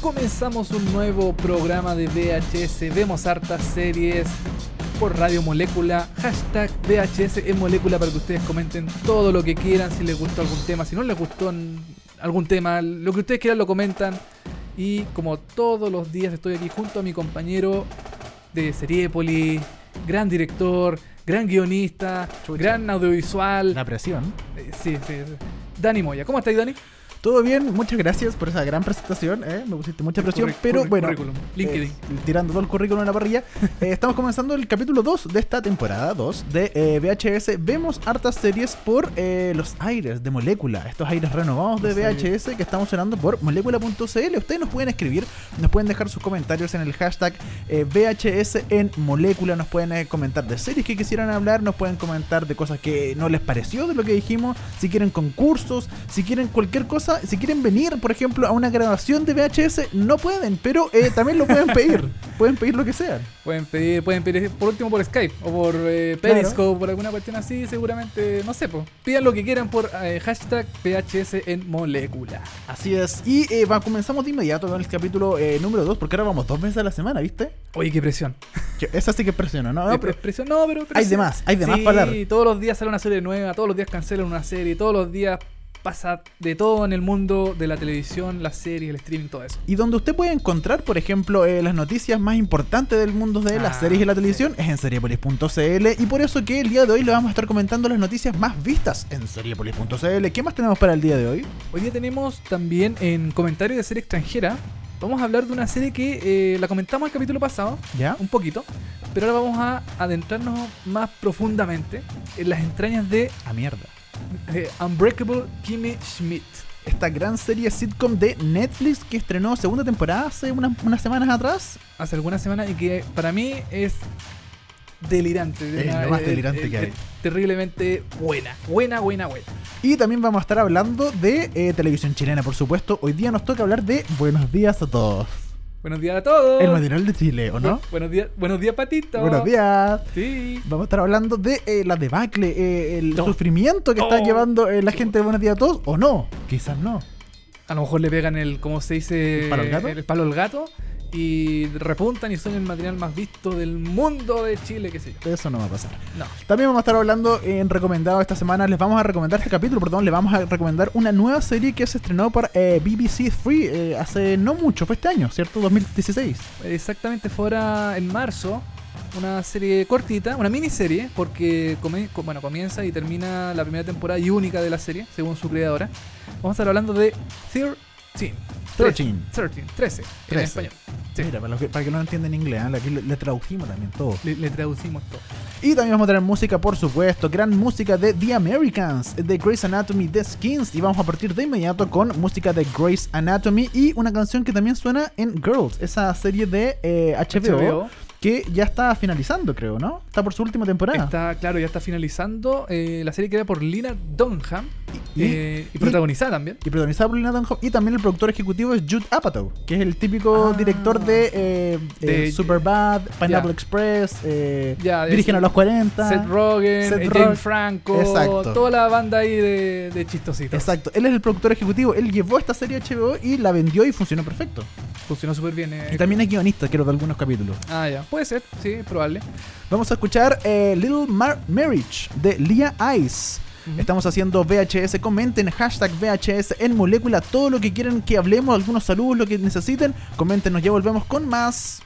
Comenzamos un nuevo programa de VHS. Vemos hartas series por Radio Molécula. Hashtag VHS en Molécula para que ustedes comenten todo lo que quieran. Si les gustó algún tema, si no les gustó algún tema, lo que ustedes quieran lo comentan. Y como todos los días estoy aquí junto a mi compañero de Seriepoli, gran director, gran guionista, gran audiovisual. La presión. Eh, sí, sí, sí. Dani Moya. ¿Cómo estáis, Dani? Todo bien, muchas gracias por esa gran presentación. ¿eh? Me pusiste mucha presión, pero bueno, LinkedIn. Eh, tirando todo el currículum en la parrilla. Eh, estamos comenzando el capítulo 2 de esta temporada 2 de VHS. Vemos hartas series por los aires de Molécula, estos aires renovados de VHS que estamos sonando por molécula.cl. Ustedes nos pueden escribir, nos pueden dejar sus comentarios en el hashtag VHS en Molécula. Nos pueden comentar de series que quisieran hablar, nos pueden comentar de cosas que no les pareció de lo que dijimos, si quieren concursos, si quieren cualquier cosa si quieren venir, por ejemplo, a una grabación de VHS, no pueden, pero eh, también lo pueden pedir. pueden pedir lo que sea. Pueden pedir, pueden pedir por último por Skype o por eh, Periscope, por alguna cuestión así, seguramente, no sé, pues, pidan lo que quieran por eh, hashtag VHS en molécula. Así es. Y va, comenzamos de inmediato con el capítulo número 2, porque ahora vamos dos veces a la semana, ¿viste? Oye, qué presión. esa sí que presiona, ¿no? pero, presión, no, pero Hay demás, hay demás para hablar. todos los días sale una serie nueva, todos los días cancelan una serie, todos los días pasa de todo en el mundo de la televisión, las series, el streaming, todo eso. Y donde usted puede encontrar, por ejemplo, eh, las noticias más importantes del mundo de las ah, series y la televisión es en seriepolis.cl y por eso que el día de hoy le vamos a estar comentando las noticias más vistas en seriepolis.cl. ¿Qué más tenemos para el día de hoy? Hoy día tenemos también en comentarios de serie extranjera vamos a hablar de una serie que eh, la comentamos el capítulo pasado, ¿Ya? un poquito, pero ahora vamos a adentrarnos más profundamente en las entrañas de... A mierda. Eh, Unbreakable Kimmy Schmidt. Esta gran serie sitcom de Netflix que estrenó segunda temporada hace unas, semanas atrás. Hace algunas semanas y que para mí es delirante. Es lo más delirante que hay. Terriblemente buena. Buena, buena, buena. Y también vamos a estar hablando de eh, televisión chilena, por supuesto. Hoy día nos toca hablar de Buenos días a todos. Buenos días a todos. El matinal de Chile, ¿o no? buenos días, buenos días, Patito. Buenos días. Sí. Vamos a estar hablando de eh, la debacle, eh, el sufrimiento que está llevando eh, la gente de Buenos días a todos, o no. Quizás no. A lo mejor le pegan el, ¿cómo se dice? ¿El palo al gato? El palo al gato y repuntan y son el material más visto del mundo de Chile, qué sé yo. Eso no va a pasar. No. También vamos a estar hablando en recomendado esta semana. Les vamos a recomendar este capítulo, perdón, les vamos a recomendar una nueva serie que se estrenó por eh, BBC Free eh, hace no mucho, fue este año, ¿cierto? 2016. Exactamente, fuera en marzo. Una serie cortita, una miniserie, porque bueno, comienza y termina la primera temporada y única de la serie, según su creadora. Vamos a estar hablando de 13. 13. 13, 13, en español. Mira, para, que, para que no entiendan inglés, ¿eh? aquí le, traducimos también todo. Le, traducimos todo. Y también vamos a tener música, por supuesto, gran música de The Americans, de Grey's Anatomy, The Skins. Y vamos a partir de inmediato con música de Grey's Anatomy y una canción que también suena en Girls, esa serie de HBO eh, que ya está finalizando, creo, ¿no? Está por su última temporada. Está, claro, ya está finalizando. Eh, la serie era por Lina Dunham y, eh, protagonizada también. Y protagonizada por Lina Dunham. Y también el productor ejecutivo es Jude Apatow, que es el típico ah. director de, eh, de Superbad, Pineapple Express, eh, Virgen a los 40. Seth Rogen, James Franco. Exacto. Toda la banda ahí de, de chistositos. Exacto. Él es el productor ejecutivo. Él llevó esta serie HBO y la vendió y funcionó perfecto. Funcionó súper bien. y también es guionista, quiero de algunos capítulos. Ah, ya. Puede ser, sí, probable. Vamos a escuchar eh, Little Marriage de Lia Ice. Estamos haciendo VHS. Comenten hashtag VHS en molécula. Todo lo que quieren que hablemos, algunos saludos, lo que necesiten. Coméntenos, ya volvemos con más.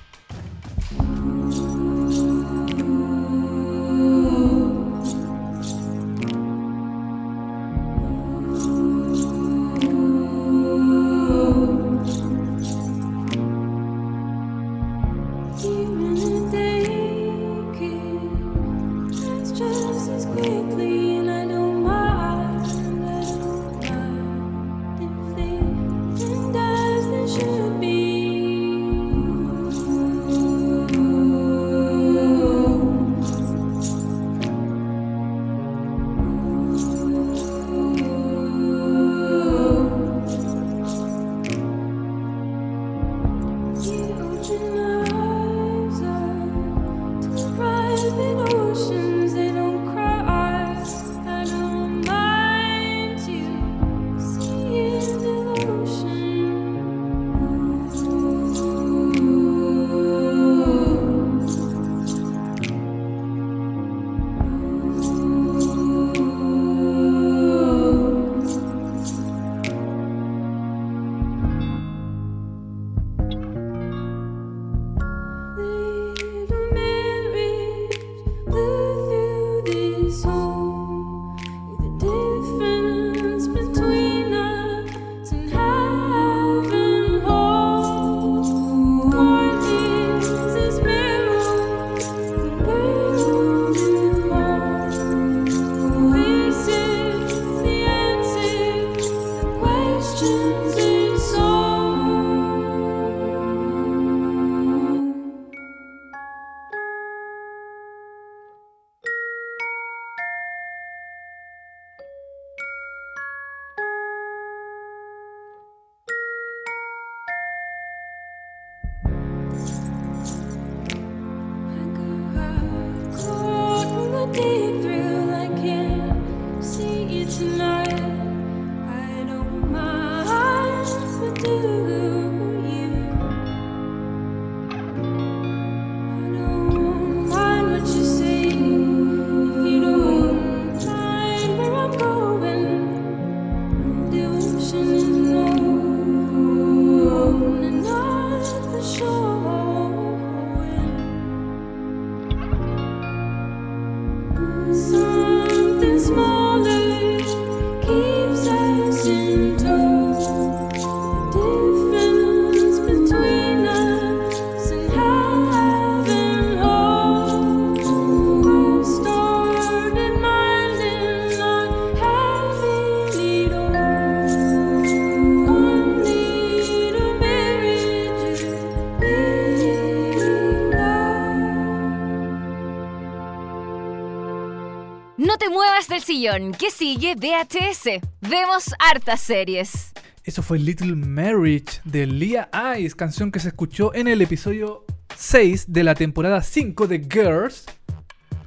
¿Qué sigue? VHS. Vemos hartas series. Eso fue Little Marriage de Leah Ice, canción que se escuchó en el episodio 6 de la temporada 5 de Girls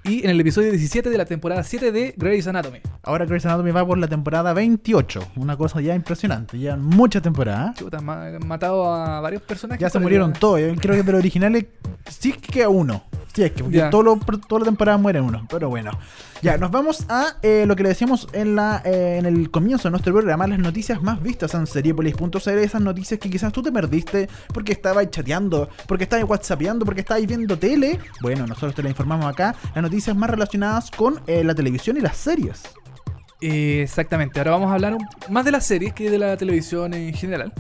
y en el episodio 17 de la temporada 7 de Grey's Anatomy. Ahora Grey's Anatomy va por la temporada 28. Una cosa ya impresionante. Ya muchas temporadas. Chuta, ma- han matado a varios personajes. Ya se murieron todos. Yo creo que de los originales sí que queda uno. Sí es que porque Ya. todo lo- toda la temporada muere uno. Pero bueno. Ya, nos vamos a eh, lo que le decíamos en la eh, en el comienzo de nuestro programa, las noticias más vistas en seriepolis.cl, esas noticias que quizás tú te perdiste porque estabas chateando, porque estabas whatsappeando, porque estabas viendo tele. Bueno, nosotros te la informamos acá, las noticias más relacionadas con eh, la televisión y las series. Exactamente, ahora vamos a hablar más de las series que de la televisión en general.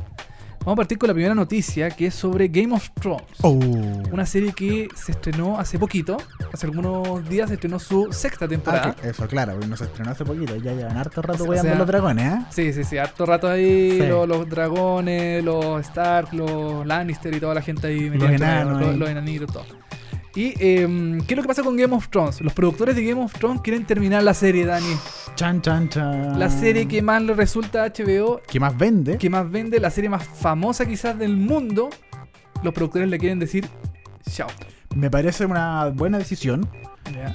Vamos a partir con la primera noticia que es sobre Game of Thrones. Oh. Una serie que se estrenó hace poquito, hace algunos días se estrenó su sexta temporada. Ah, eso, claro, porque no se estrenó hace poquito. Ya llevan harto rato O weyando sea, los dragones, ¿eh? Sí, sí, sí, harto rato ahí, Sí. los, los dragones, los Stark, los Lannister y toda la gente ahí metida entre enanos los, los enanitos, todo. Y, em, ¿qué es lo que pasa con Game of Thrones? Los productores de Game of Thrones quieren terminar la serie, Dani. Chan, chan, chan. La serie que más le resulta a HBO, que más vende. que más vende, la serie más famosa quizás del mundo. Los productores le quieren decir, chao. Me parece una buena decisión.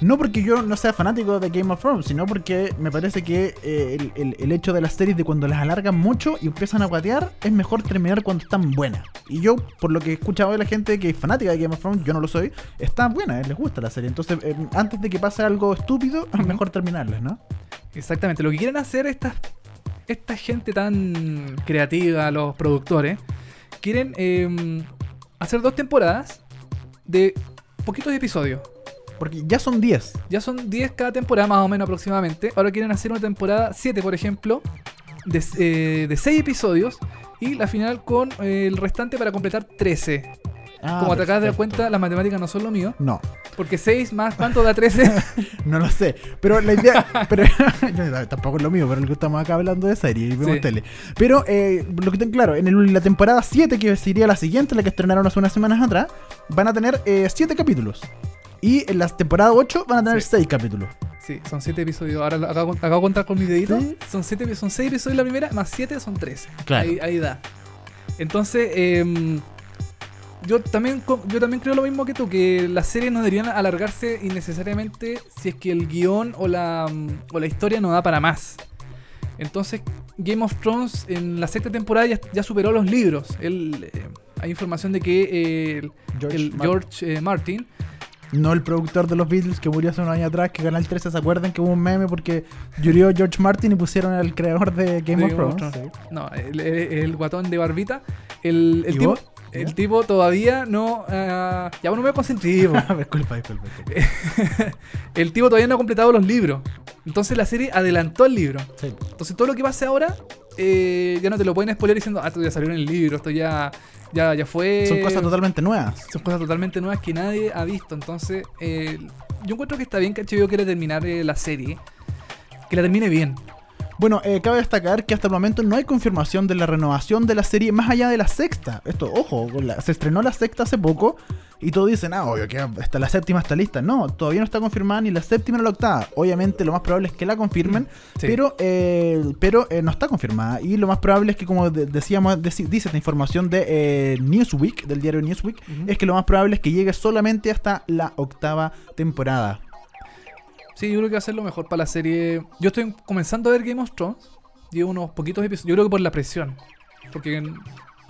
No porque yo no sea fanático de Game of Thrones, sino porque me parece que eh, el, el- el hecho de las series de cuando las alargan mucho y empiezan a guatear, es mejor terminar cuando están buenas. Y yo, por lo que he escuchado de la gente que es fanática de Game of Thrones, yo no lo soy, está buena, eh, les gusta la serie. Entonces, eh, antes de que pase algo estúpido, es mejor terminarlas, ¿no? Exactamente, lo que quieren hacer estas, esta gente tan creativa, los productores, quieren eh, hacer dos temporadas de poquitos episodios. Porque ya son 10. Ya son 10 cada temporada, más o menos aproximadamente. Ahora quieren hacer una temporada 7, por ejemplo, de, eh, de 6 episodios. Y la final con eh, el restante para completar 13. Ah, Como te acabas de dar cuenta, las matemáticas no son lo mío. No, Porque 6 más cuánto da 13. no lo sé. Pero la idea. pero, tampoco es lo mío, pero lo que estamos acá hablando de serie y vemos Sí. tele. Pero eh, lo que tengo claro, en el- la temporada 7, que sería la siguiente, la que estrenaron hace unas semanas atrás, van a tener 7 capítulos. Y en la temporada 8 van a tener Sí. 6 capítulos. Sí, son 7 episodios. Ahora acabo, acabo de contar con mis deditos. Sí. Son 7 son 6 episodios la primera, más 7 son 13. Claro. Ahí, ahí da. Entonces, em, yo, también, yo también creo lo mismo que tú, que las series no deberían alargarse innecesariamente si es que el guion o la, mm, o la historia no da para más. Entonces, Game of Thrones en la sexta temporada ya, ya superó los libros. Él, eh, hay información de que eh, el- el George eh, Martin No el productor de los Beatles que murió hace unos años atrás, que Canal 13 se acuerdan que hubo un meme porque murió George Martin y pusieron al creador de Game, de of Thrones. No, el, el- el guatón de barbita. El, el ¿Y tipo, vos? El tipo todavía no. ah, ya bueno, me voy a concentrar. po. Ah, disculpa, disculpa, disculpa. el tipo todavía no ha completado los libros. Entonces la serie adelantó el libro. Sí. Entonces todo lo que pase ahora eh, ya no te lo pueden spoiler diciendo, ah, esto ya salió en el libro, esto ya, ya, ya fue. Son cosas totalmente nuevas. Son cosas totalmente nuevas que nadie ha visto. Entonces, eh, yo encuentro que está bien que HBO quiera terminar eh, la serie. Que la termine bien. Bueno, eh, cabe destacar que hasta el momento no hay confirmación de la renovación de la serie más allá de la sexta. Esto, ojo, la- se estrenó la sexta hace poco y todos dicen, ah, obvio, que hasta la séptima está lista. No, todavía no está confirmada ni la séptima ni la octava. Obviamente lo más probable es que la confirmen, Sí. pero, eh, pero eh, no está confirmada. Y lo más probable es que, como de- decíamos, dice esta información de eh, Newsweek, del diario Newsweek, es que lo más probable es que llegue solamente hasta la octava temporada. Sí, yo creo que va a ser lo mejor para la serie. Yo estoy comenzando a ver Game of Thrones. Llevo unos poquitos episodios. Yo creo que por la presión. Porque,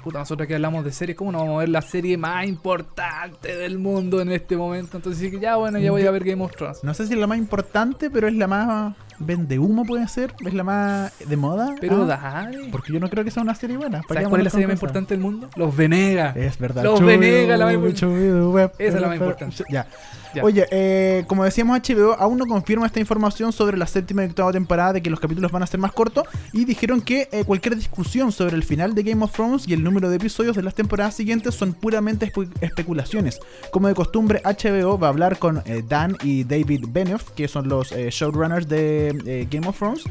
puta, nosotros que hablamos de series, ¿cómo no vamos a ver la serie más importante del mundo en este momento? Entonces, sí que ya, bueno, ya voy a ver Game of Thrones. No sé si es la más importante, pero es la más vende humo, puede ser. Es la más de moda. Pero Ah, dale. Porque yo no creo que sea una serie buena. ¿Para ¿Sabes cuál es la serie más importante del mundo? Los Venegas. Es verdad. Los Venegas, la más importante. Esa es la más importante. Ya. Ya. Oye, eh, como decíamos, HBO aún no confirma esta información sobre la séptima y octava temporada de que los capítulos van a ser más cortos y dijeron que eh, cualquier discusión sobre el final de Game of Thrones y el número de episodios de las temporadas siguientes son puramente espe- especulaciones. Como de costumbre, HBO va a hablar con eh, Dan y David Benioff, que son los showrunners de Game of Thrones,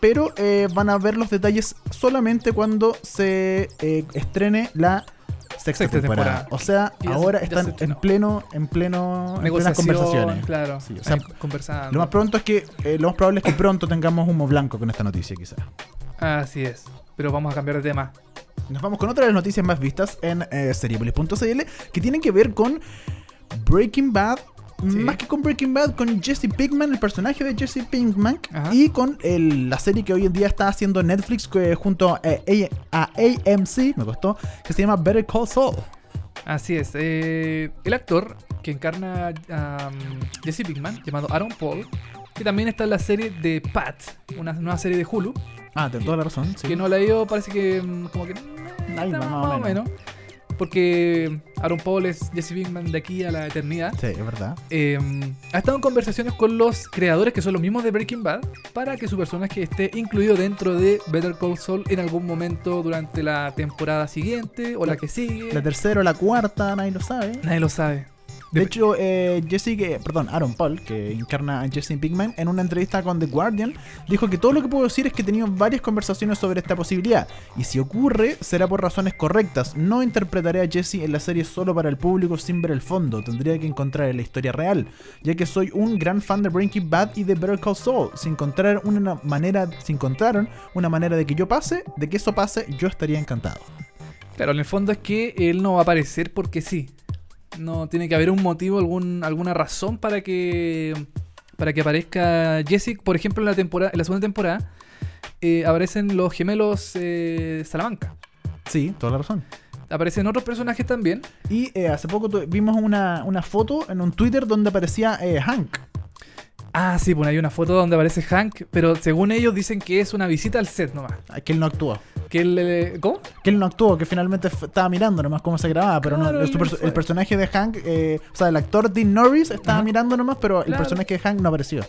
pero van a ver los detalles solamente cuando se estrene la sexta, Sexta temporada. temporada. O sea, Y ahora ya están en pleno, en pleno, en plenas conversaciones. Claro. Sí, o sea, conversando. Lo más pronto es que, eh, lo más probable es que pronto tengamos humo blanco con esta noticia, quizás. Así es. Pero vamos a cambiar de tema. Nos vamos con otra de las noticias más vistas en eh, Seriepolis.cl que tienen que ver con Breaking Bad. Sí. Más que con Breaking Bad, con Jesse Pinkman, el personaje de Jesse Pinkman, Ajá. y con el- la serie que hoy en día está haciendo Netflix que, junto a, a AMC, me costó, que se llama Better Call Saul. Así es. eh, el actor que encarna a um, Jesse Pinkman, llamado Aaron Paul, que también está en la serie de Pat, una nueva serie de Hulu, Ah, de toda la razón. sí. que no la he ido, parece que mm, como que más, o menos. Porque Aaron Paul es Jesse Pinkman de aquí a la eternidad. Sí, es verdad. Eh, ha estado en conversaciones con los creadores, que son los mismos de Breaking Bad, para que su personaje esté incluido dentro de Better Call Saul en algún momento durante la temporada siguiente o la que sigue. La tercera o la cuarta, nadie lo sabe. Nadie lo sabe. De hecho, eh, Jesse, que- perdón, Aaron Paul, que encarna a Jesse Pinkman, en una entrevista con The Guardian, dijo que todo lo que puedo decir es que he tenido varias conversaciones sobre esta posibilidad. Y si ocurre, será por razones correctas. No interpretaré a Jesse en la serie solo para el público sin ver el fondo. Tendría que encontrar la historia real. Ya que soy un gran fan de Breaking Bad y de Better Call Saul. Si encontraran una manera, si encontraron una manera de que yo pase, de que eso pase, yo estaría encantado. Claro, en el fondo es que él no va a aparecer porque sí. No tiene que haber un motivo, algún, alguna razón para que para que aparezca Jesse. Por ejemplo, en la temporada, en la segunda temporada eh, aparecen los gemelos eh, Salamanca. Sí, toda la razón. Aparecen otros personajes también. Y eh, hace poco vimos una, una foto en un Twitter donde aparecía Hank. Ah, sí, pues hay una foto donde aparece Hank, pero según ellos dicen que es una visita al set nomás. Ah, Que él no actuó. Que él, eh, ¿Cómo? Que él no actuó, que finalmente f- estaba mirando nomás cómo se grababa, pero Claro, no. El, él su perso- fue. el personaje de Hank, eh, o sea, el actor Dean Norris estaba Ajá. mirando nomás, pero el Claro. personaje de Hank no apareció.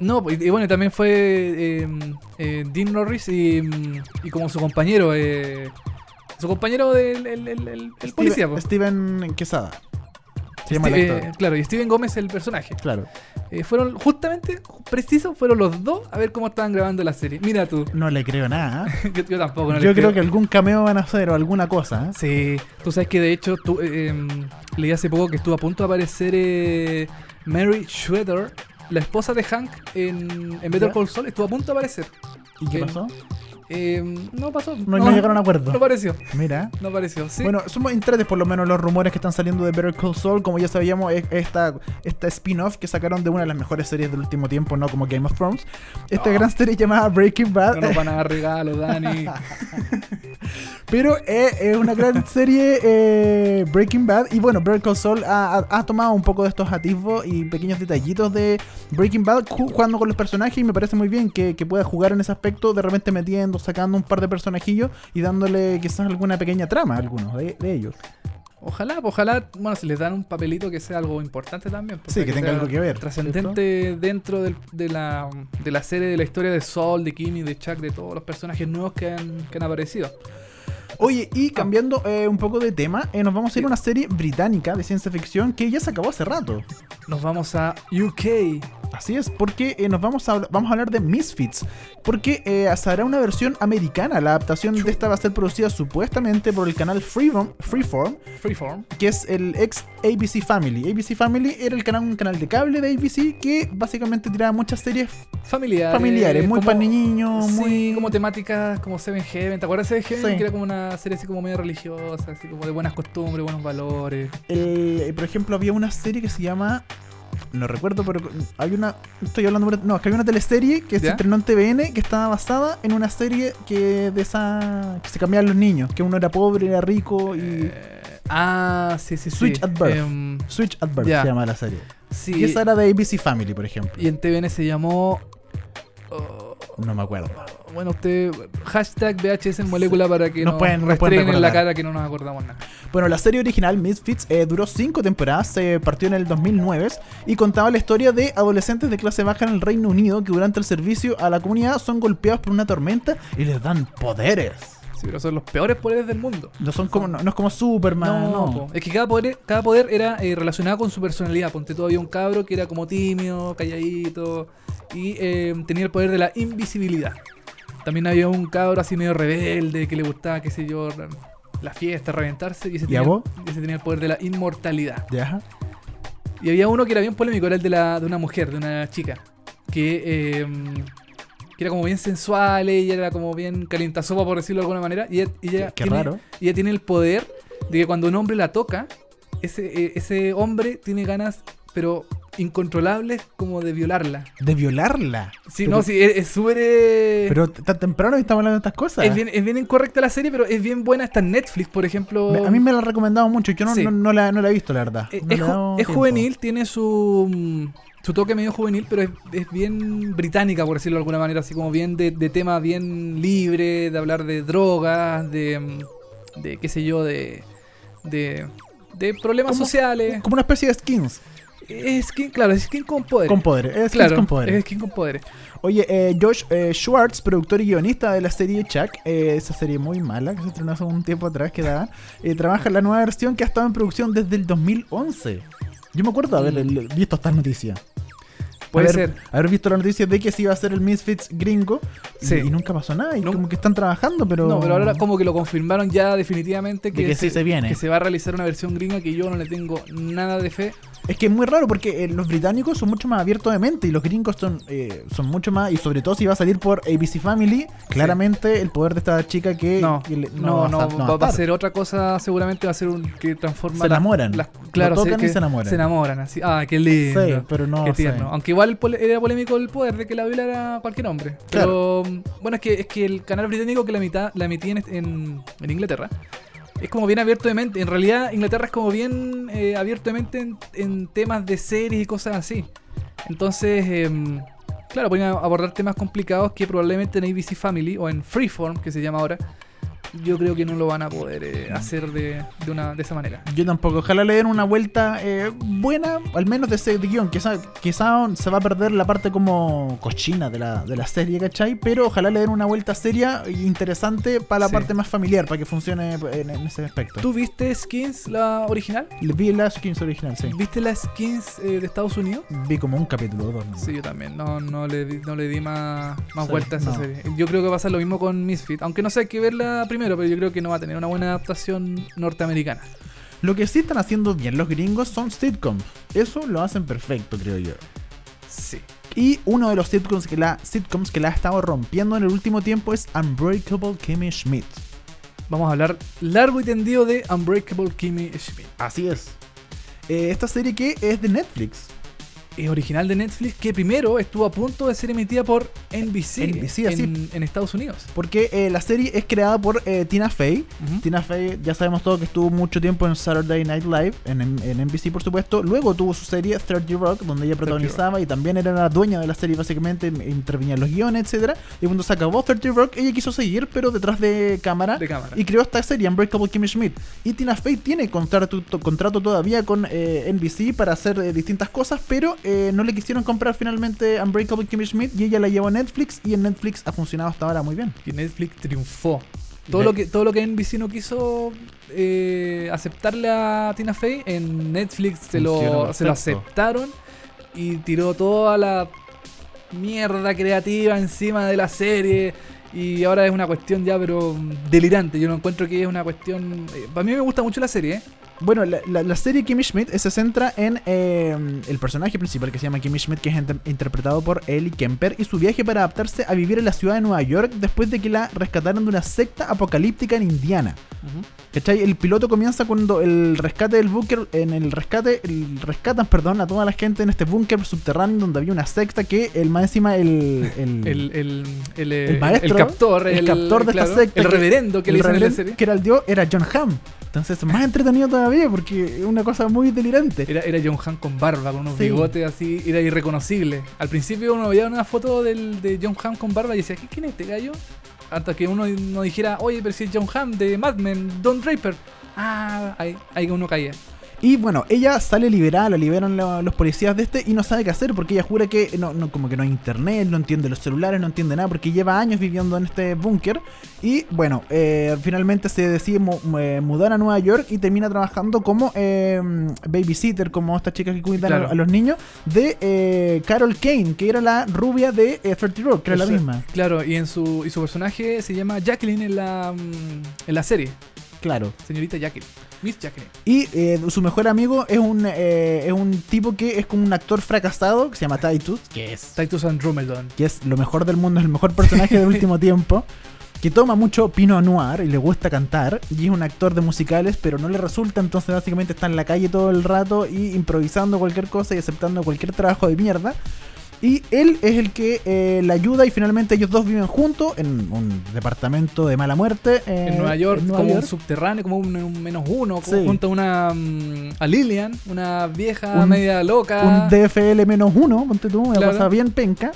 No, y, y bueno, también fue eh, eh, Dean Norris y, mm, y como su compañero, eh, su compañero del el, el- el- el policía. Steven, po. Steven Quesada. Se llama el Steve- actor. eh, claro, y Steven Gómez el personaje. Claro. Eh, fueron justamente, preciso, fueron los dos a ver cómo estaban grabando la serie. Mira tú, No le creo nada. ¿eh? yo, yo tampoco. no Yo les creo que algún cameo van a hacer o alguna cosa. ¿eh? Sí, tú sabes que de hecho tú, eh, em, leí hace poco que estuvo a punto de aparecer Mary Schroeder, la esposa de Hank en, en Better ¿Ya? Call Saul, estuvo a punto de aparecer. ¿Y qué En- pasó? Em, no pasó. No, no llegaron a acuerdo. No apareció, Mira. no apareció. Sí. Bueno, son muy interesantes por lo menos los rumores que están saliendo de Better Call Saul. Como ya sabíamos, es esta, esta spin-off que sacaron de una de las mejores series del último tiempo, no como Game of Thrones. Esta No. gran serie llamada Breaking Bad. no nos van a dar regalos, Dani. Pero eh, es una gran serie eh, Breaking Bad. Y bueno, Better Call Saul ha, ha- ha tomado un poco de estos atisbos y pequeños detallitos de Breaking Bad ju- jugando con los personajes. Y me parece muy bien que, que pueda jugar en ese aspecto, de repente metiendo, sacando un par de personajillos y dándole quizás alguna pequeña trama a algunos de, de ellos. Ojalá, ojalá, bueno, si les dan un papelito que sea algo importante también. pues, Sí, que tenga algo que ver, Trascendente dentro del- de, la, de la serie, de la historia de Sol, de Kimmy, de Chuck, de todos los personajes nuevos que han, que han aparecido. Oye, y cambiando eh, un poco de tema, eh, nos vamos a ir a una serie británica de ciencia ficción que ya se acabó hace rato. Nos vamos a UK. Así es, porque eh, nos vamos a, vamos a hablar de Misfits. Porque eh, se hará una versión americana. La adaptación de esta va a ser producida supuestamente por el canal Freeform, Freeform Freeform. que es el ex ABC Family. ABC Family era el canal, un canal de cable de ABC que básicamente tiraba muchas series Familiares. familiares, muy para niños, Sí, muy... como temáticas como Seven Heaven. ¿Te acuerdas de Seven Heaven? Sí. Que era como una serie así como medio religiosa, así como de buenas costumbres, buenos valores. El- eh, por ejemplo, había una serie que se llama no recuerdo, pero hay una. Estoy hablando. No, es que hay una teleserie que se ¿Ya? estrenó en TVN que estaba basada en una serie que de esa. que se cambiaban los niños. Que uno era pobre, era rico y. Eh, ah, sí, sí, sí. Switch at Birth. Em, Switch at Birth se llama la serie. sí. Y esa era de ABC Family, por ejemplo. Y en TVN se llamó. oh, No me acuerdo. bueno, usted. Hashtag VHS en molécula para que Nos nos, pueden- nos pueden en la cara que no nos acordamos nada. Bueno, la serie original Misfits eh, duró cinco temporadas, se partió en el 2009 y contaba la historia de adolescentes de clase baja en el Reino Unido que durante el servicio a la comunidad son golpeados por una tormenta y les dan poderes. Sí, pero son los peores poderes del mundo. No son como no, no es como Superman, no. po. es que cada poder, cada poder era eh, relacionado con su personalidad. Ponte tú, había un cabro que era como tímido, calladito y eh, tenía el poder de la invisibilidad. También había un cabro así medio rebelde que le gustaba, qué sé yo, la fiesta, reventarse y ese, ¿Y tenía, ese tenía el poder de la inmortalidad. Ya. Y había uno que era bien polémico, era el de, la, de una mujer, de una chica, que, eh, que era como bien sensual, ella era como bien calientasopa, por decirlo de alguna manera, y ella, Qué tiene, raro. ella tiene el poder de que cuando un hombre la toca, ese, eh, ese hombre tiene ganas, pero incontrolables, como de violarla. De violarla. Sí, Pero- no, sí, es súper... eh, Pero tan temprano que estamos hablando de estas cosas. es, bien, es bien incorrecta la serie, pero es bien buena. Está en Netflix, por ejemplo. A mí me la han recomendado mucho. Yo no, Sí. no, no la, no la he visto, la verdad. Eh, es, ju- es juvenil, tiene su, mm, su toque medio juvenil, pero es, es bien británica, por decirlo de alguna manera, así como bien de, de tema bien libre, de hablar de drogas, de, mm, de qué sé yo, de, de, de problemas Como- sociales. Como una especie de skins Es skin, claro, es skin con poder. con poderes. Es claro, con poderes. es skin con poderes. Oye, eh, Josh eh, Schwartz, productor y guionista de la serie Chuck, eh, esa serie muy mala que se estrenó hace un tiempo atrás que eh, trabaja en la nueva versión que ha estado en producción desde el 2011. Yo me acuerdo de haber Mm. visto estas noticias. Puede haber, ser. Haber visto la noticia de que se iba a hacer el Misfits gringo y, Sí. y nunca pasó nada. Y Nun- como que están trabajando, pero. No, pero ahora como que lo confirmaron ya definitivamente De que sí se viene. que se va a realizar una versión gringa que yo no le tengo nada de fe. Es que es muy raro porque eh, los británicos son mucho más abiertos de mente y los gringos son, eh, son mucho más. Y sobre todo si va a salir por ABC Family, claramente el poder de esta chica que. No, que le- no, no, va a- va, va a va a estar. ser otra cosa, seguramente va a ser un que transforma. Se enamoran. las- Lo claro, tocan que y se enamoran. Se enamoran, así. Ah, qué lindo. Sí, pero no qué tierno. Aunque igual pole- era polémico el poder de que la violara cualquier hombre. Pero bueno, es que, es que el canal británico que la, mitad, la emitía en, en, en Inglaterra es como bien abierto de mente. En realidad, Inglaterra es como bien eh, abierto de mente en, en temas de series y cosas así. Entonces, em, claro, pueden abordar temas complicados que probablemente en ABC Family o en Freeform, que se llama ahora, yo creo que no lo van a poder eh, hacer de, de, una, de esa manera. Yo tampoco. Ojalá le den una vuelta eh, buena, al menos de ese guion. Quizá, quizá se va a perder la parte como cochina de la, de la serie, ¿cachai? Pero ojalá le den una vuelta seria e interesante para la Sí. parte más familiar, para que funcione en, en ese aspecto. ¿Tú viste Skins, la original? Vi la skins original, sí. ¿Viste la Skins eh, de Estados Unidos? Vi como un capítulo dos. ¿no? Sí, yo también. No, no, le, no le di más, más Sí, vuelta a esa no. serie. Yo creo que va a pasar lo mismo con Misfit. Aunque no sé, hay que verla primero, pero yo creo que no va a tener una buena adaptación norteamericana. Lo que sí están haciendo bien los gringos son sitcoms. Eso lo hacen perfecto, creo yo. Sí. Y uno de los sitcoms que la, sitcoms que la ha estado rompiendo en el último tiempo es Unbreakable Kimmy Schmidt. Vamos a hablar largo y tendido de Unbreakable Kimmy Schmidt. Así es. Eh, esta serie que es de Netflix. Es original de Netflix que primero estuvo a punto de ser emitida por NBC, en, en Estados Unidos. Porque eh, la serie es creada por eh, Tina Fey. Tina Fey, ya sabemos todo que estuvo mucho tiempo en Saturday Night Live, en, en NBC por supuesto. Luego tuvo su serie 30 Rock, donde ella protagonizaba y también era la dueña de la serie básicamente, intervenía en los guiones, etcétera Y cuando se acabó 30 Rock, ella quiso seguir, pero detrás de cámara. De cámara. Y creó esta serie, Unbreakable Kimmy Schmidt. Y Tina Fey tiene contrato, to- contrato todavía con eh, NBC para hacer eh, distintas cosas, pero eh, no le quisieron comprar finalmente Unbreakable Kimmy Schmidt y ella la llevó a Netflix y en Netflix ha funcionado hasta ahora muy bien. Y Netflix triunfó. Todo lo que todo lo que NBC no quiso eh, aceptarle a Tina Fey, en Netflix se lo, se lo aceptaron y tiró toda la mierda creativa encima de la serie. Y ahora es una cuestión ya, pero mm, delirante. Yo no encuentro que es una cuestión. eh, para mí me gusta mucho la serie, ¿eh? Bueno, la, la- la serie Kimmy Schmidt eh, se centra en eh, el personaje principal que se llama Kimmy Schmidt, que es inter- interpretado por Ellie Kemper, y su viaje para adaptarse a vivir en la ciudad de Nueva York después de que la rescataron de una secta apocalíptica en Indiana. ¿Cachai? El piloto comienza cuando el rescate del búnker, en el rescate, el rescatan, perdón, a toda la gente en este búnker subterráneo donde había una secta que el más encima el, el, El, el, el, eh, el maestro, el captor, el captor de claro, esta secta, el que- reverendo que el le dicen en la serie. que era el dios, era John Hamm. Entonces, más entretenido todavía porque es una cosa muy delirante. Era, era John Hamm con barba, con unos Sí. bigotes así, era irreconocible. Al principio uno veía una foto del, de John Hamm con barba y decía, "¿Qué- ¿quién es este gallo? Hasta que uno no dijera, oye, pero si es John Hamm de Mad Men, Don Draper. Ah, ahí, ahí uno caía. Y bueno, ella sale liberada, la liberan lo- los policías de este y no sabe qué hacer porque ella jura que no, no, como que no hay internet, no entiende los celulares, no entiende nada porque lleva años viviendo en este búnker. Y bueno, eh, finalmente se decide mu- mu- mudar a Nueva York y termina trabajando como eh, babysitter, como estas chicas que cuidan a- Claro. a, los niños, de eh, Carol Kane, que era la rubia de eh, 30 Rock, que era la misma. Claro, y en su, y su personaje se llama Jacqueline en la, mm, en la serie. Claro. Señorita Jacqueline. Miss Jacqueline. Y eh, su mejor amigo es un, eh, es un tipo que es como un actor fracasado que se llama Titus, que es Titus Andromedon. que es lo mejor del mundo, es el mejor personaje del último tiempo, que toma mucho Pinot Noir y le gusta cantar, y es un actor de musicales, pero no le resulta, entonces básicamente está en la calle todo el rato y improvisando cualquier cosa y aceptando cualquier trabajo de mierda. Y él es el que eh, la ayuda y finalmente ellos dos viven juntos en un departamento de mala muerte eh, en Nueva York, en Nueva como York. un subterráneo, como un, un menos uno, como Sí. junto a una mm, a Lilian, una vieja Un- media loca. un DFL menos uno, ponte tú, una Claro. bien penca.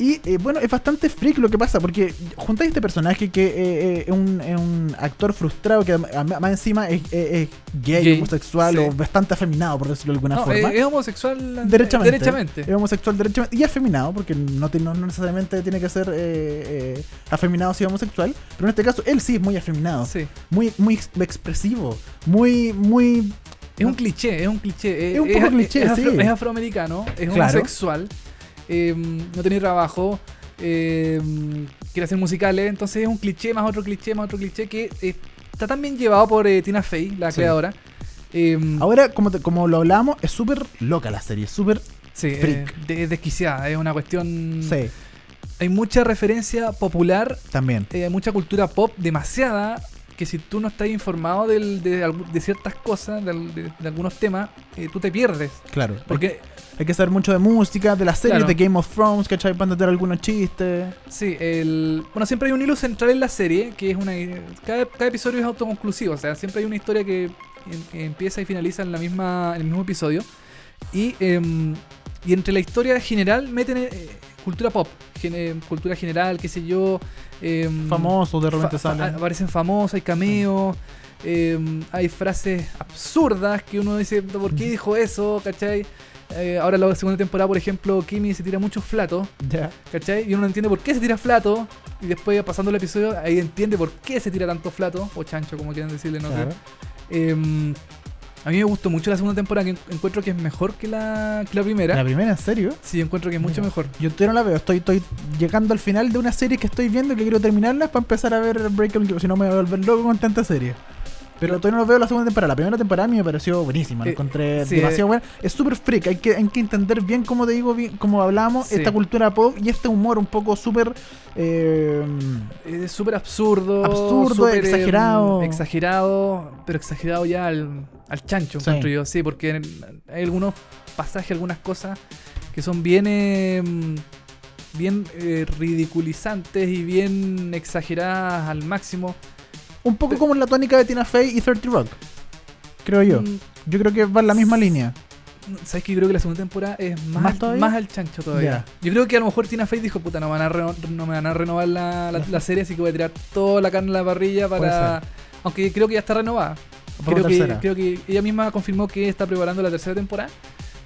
Y eh, bueno, es bastante freak lo que pasa, porque juntáis este personaje que eh, eh, es, un, es un actor frustrado, que más encima es, gay, Gay, homosexual sí. o bastante afeminado, por decirlo de alguna No, forma. es, homosexual eh, derechamente. derechamente. Es homosexual derechamente. Y afeminado, porque no, te- no- necesariamente tiene que ser eh, eh, afeminado si es homosexual. Pero en este caso, él sí es muy afeminado. Sí. Muy, muy ex- expresivo. Muy, muy. Es un cliché, es un cliché. Es un poco cliché, es, afro- sí. es afroamericano, es Claro. homosexual, eh, no tiene trabajo, eh, quiere hacer musicales, entonces es un cliché más otro cliché más otro cliché que eh, está tan bien llevado por eh, Tina Fey, la Sí. creadora. Eh, Ahora, como, te- como lo hablamos, es súper loca la serie. Súper. sí, freak. de- desquiciada, es una cuestión... Sí, Hay mucha referencia popular también. eh, hay mucha cultura pop demasiada que si tú no estás informado del- de, ciertas cosas, de, al- de- de algunos temas, eh, tú te pierdes. Claro. Porque, Hay que saber mucho de música, de las series Claro. de Game of Thrones, ¿cachai? Para entender algunos chistes. sí, el, bueno, siempre hay un hilo central en la serie, que es una... Cada, cada episodio es autoconclusivo, o sea, siempre hay una historia que, em- que empieza y finaliza en, la misma, en el mismo episodio. Y, em, y entre la historia general meten eh, cultura pop, gen- eh, cultura general, qué sé yo. em, Famosos de repente fa- salen. aparecen famosos, hay cameos, eh, hay frases absurdas que uno dice, ¿por qué dijo eso? ¿Cachai? Eh, ahora en la segunda temporada, por ejemplo, Kimi se tira muchos flatos, Ya. ¿cachai? Y uno no entiende por qué se tira flato. Y después, pasando el episodio, ahí entiende por qué se tira tanto flato, o chancho, como quieran decirle, no. Claro. Eh, a mí me gustó mucho la segunda temporada, que en- encuentro que es mejor que la, que la primera. La primera, ¿en serio? Sí, encuentro que es mucho Mira. mejor. Yo todavía no la veo, estoy, estoy llegando al final de una serie que estoy viendo que quiero terminarla para empezar a ver Breaking si no me voy a volver loco con tanta serie. Pero todavía no lo veo la segunda temporada. La primera temporada a mí me pareció buenísima, la Eh, encontré sí, demasiado buena. Es súper freak, hay que, hay que entender bien, como te digo, bien, como hablamos, Sí. esta cultura pop y este humor un poco súper... eh, súper absurdo. Absurdo, em, exagerado. exagerado, pero exagerado ya al, al chancho, Sí. yo. Sí, porque hay algunos pasajes, algunas cosas que son bien, em, bien eh, ridiculizantes y bien exageradas al máximo. Un poco como la tónica de Tina Fey y 30 Rock, creo yo. Mm, Yo creo que va en la misma línea. ¿Sabes que Yo creo que la segunda temporada es más, ¿Más al- todavía? más al chancho todavía. Yo creo que a lo mejor Tina Fey dijo, puta, no me van a, reno- no me van a renovar la, la- la serie, así que voy a tirar toda la carne en la parrilla para... Aunque creo que ya está renovada. Creo que, creo que ella misma confirmó que está preparando la tercera temporada.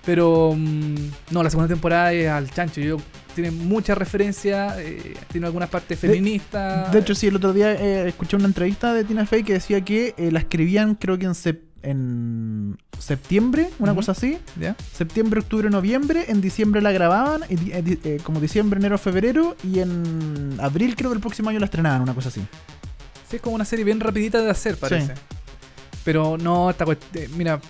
Pero mm, no, la segunda temporada es al chancho. Yo, tiene mucha referencia, eh, tiene algunas partes feministas. De hecho, sí, el otro día eh, escuché una entrevista de Tina Fey que decía que eh, la escribían, creo que en, sep- en septiembre, una cosa así. ¿Ya? Septiembre, octubre, noviembre. En diciembre la grababan, y eh, como diciembre, enero, febrero. Y en abril, creo, del próximo año la estrenaban, una cosa así. Sí, es como una serie bien rapidita de hacer, parece. Pero no, esta cuest- eh, mira,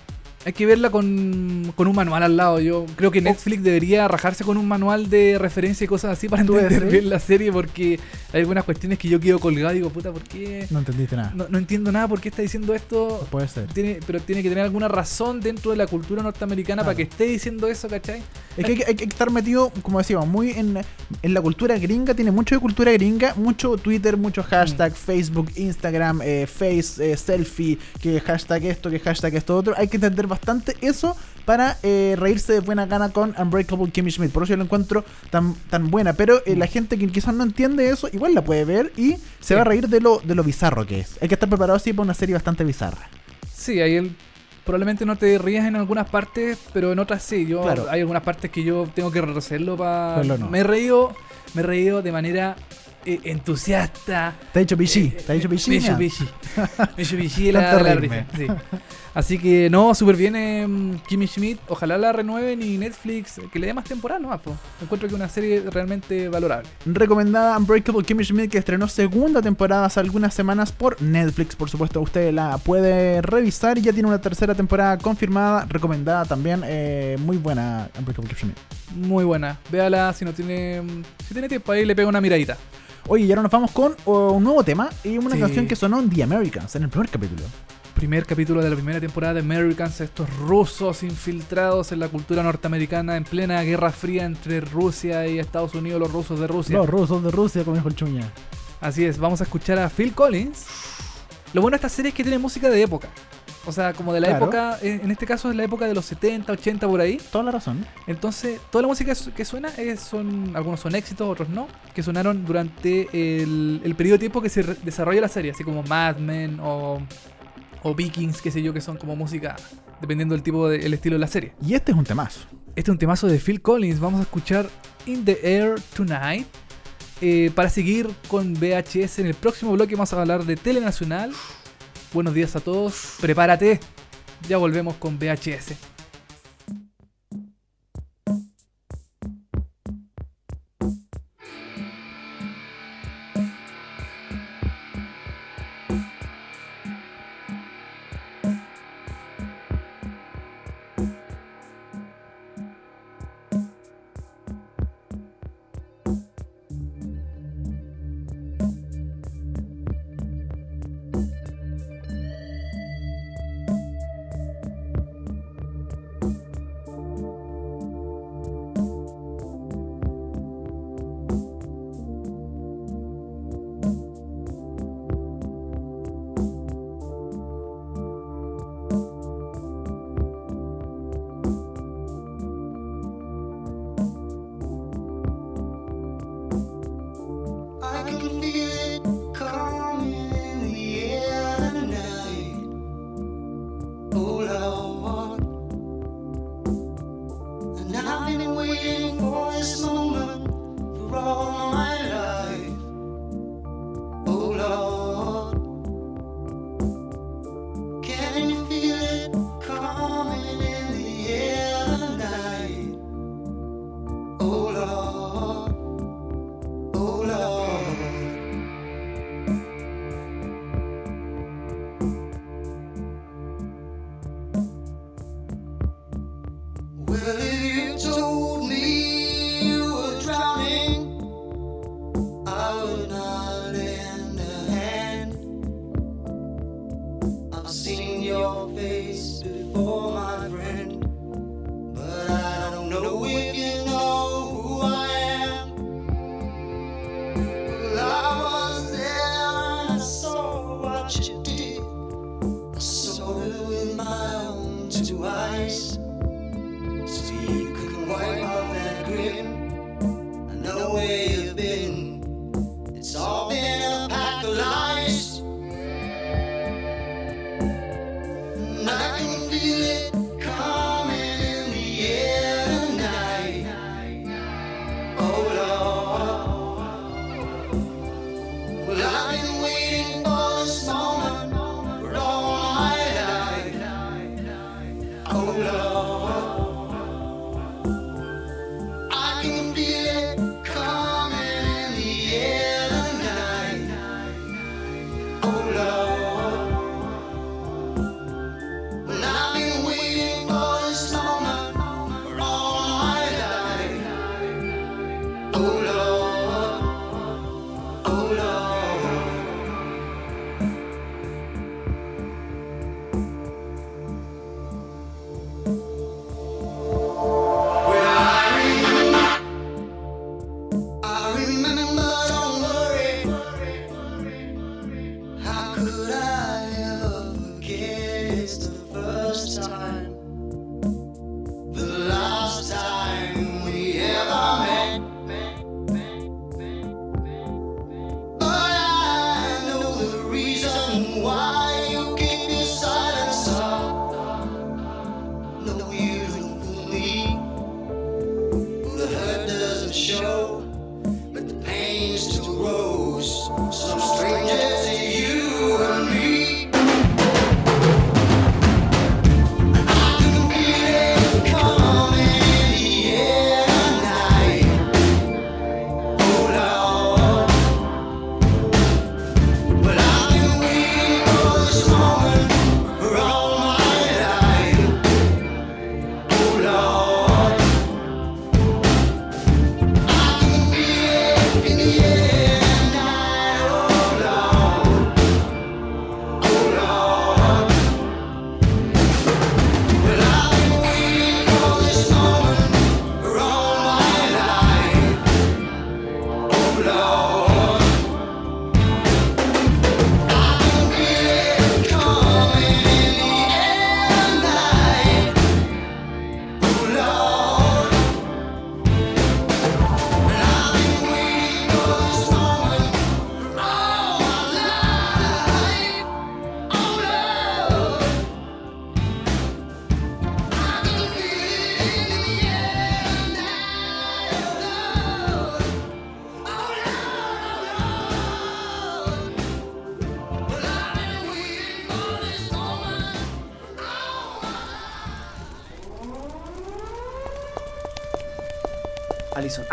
hay que verla con, con un manual al lado. Yo creo que Netflix debería rajarse con un manual de referencia y cosas así para ¿Tú entender bien la serie porque hay algunas cuestiones que yo quedo colgado y digo, puta, ¿por qué? No entendiste nada. No, no entiendo nada por qué está diciendo esto. Puede ser. Tiene, pero tiene que tener alguna razón dentro de la cultura norteamericana Claro. para que esté diciendo eso, ¿cachai? Es que hay, que hay que estar metido, como decíamos, muy en, en la cultura gringa. Tiene mucho de cultura gringa, mucho Twitter, mucho hashtag, Mm. Facebook, Instagram, eh, Face, eh, selfie, que hashtag esto, que hashtag esto otro. Hay que entender bastante eso para eh, reírse de buena gana con Unbreakable Kimmy Schmidt. Por eso yo lo encuentro tan, tan buena. Pero eh, la gente que quizás no entiende eso, igual la puede ver y se Mm. Va a reír de lo, de lo bizarro que es. Hay que estar preparado así para una serie bastante bizarra. Sí, ahí el, probablemente no te rías en algunas partes, pero en otras sí. Yo, Claro. Hay algunas partes que yo tengo que reconocerlo para... No. Me he reído, me he reído de manera eh, entusiasta. Te ha dicho pichí, Eh, te ha dicho pichí. Me he hecho pichí. Me he hecho pichí la, la risa, sí. Así que no, súper bien eh, Kimmy Schmidt. Ojalá la renueven y Netflix, eh, que le dé más temporada nomás. po. Encuentro que una serie realmente valorable. Recomendada Unbreakable Kimmy Schmidt que estrenó segunda temporada hace algunas semanas por Netflix. Por supuesto, usted la puede revisar y ya tiene una tercera temporada confirmada. Recomendada también, eh, muy buena Unbreakable Kimmy Schmidt. Muy buena. Véala si no tiene. Si tiene tiempo ahí, le pega una miradita. Oye, y ahora nos vamos con oh, un nuevo tema y una Sí. canción que sonó en The Americans en el primer capítulo. Primer capítulo de la primera temporada de Americans, estos rusos infiltrados en la cultura norteamericana en plena guerra fría entre Rusia y Estados Unidos, los rusos de Rusia. Los rusos de Rusia, como dijo el chuña. Así es, vamos a escuchar a Phil Collins. Lo bueno de esta serie es que tiene música de época. O sea, como de la Claro. época, eh, en este caso es la época de los 70, 80 por ahí. Toda la razón. Entonces, toda la música que su- que suena es, son, algunos son éxitos, otros no, que sonaron durante el, el periodo de tiempo que se desarrolla la serie, así como Mad Men o, o Vikings, qué sé yo, que son como música, dependiendo del tipo del estilo de la serie. Y este es un temazo. Este es un temazo de Phil Collins. Vamos a escuchar In the Air Tonight. Eh, para seguir con VHS, en el próximo bloque vamos a hablar de Telenacional. Buenos días a todos. Prepárate. Ya volvemos con VHS.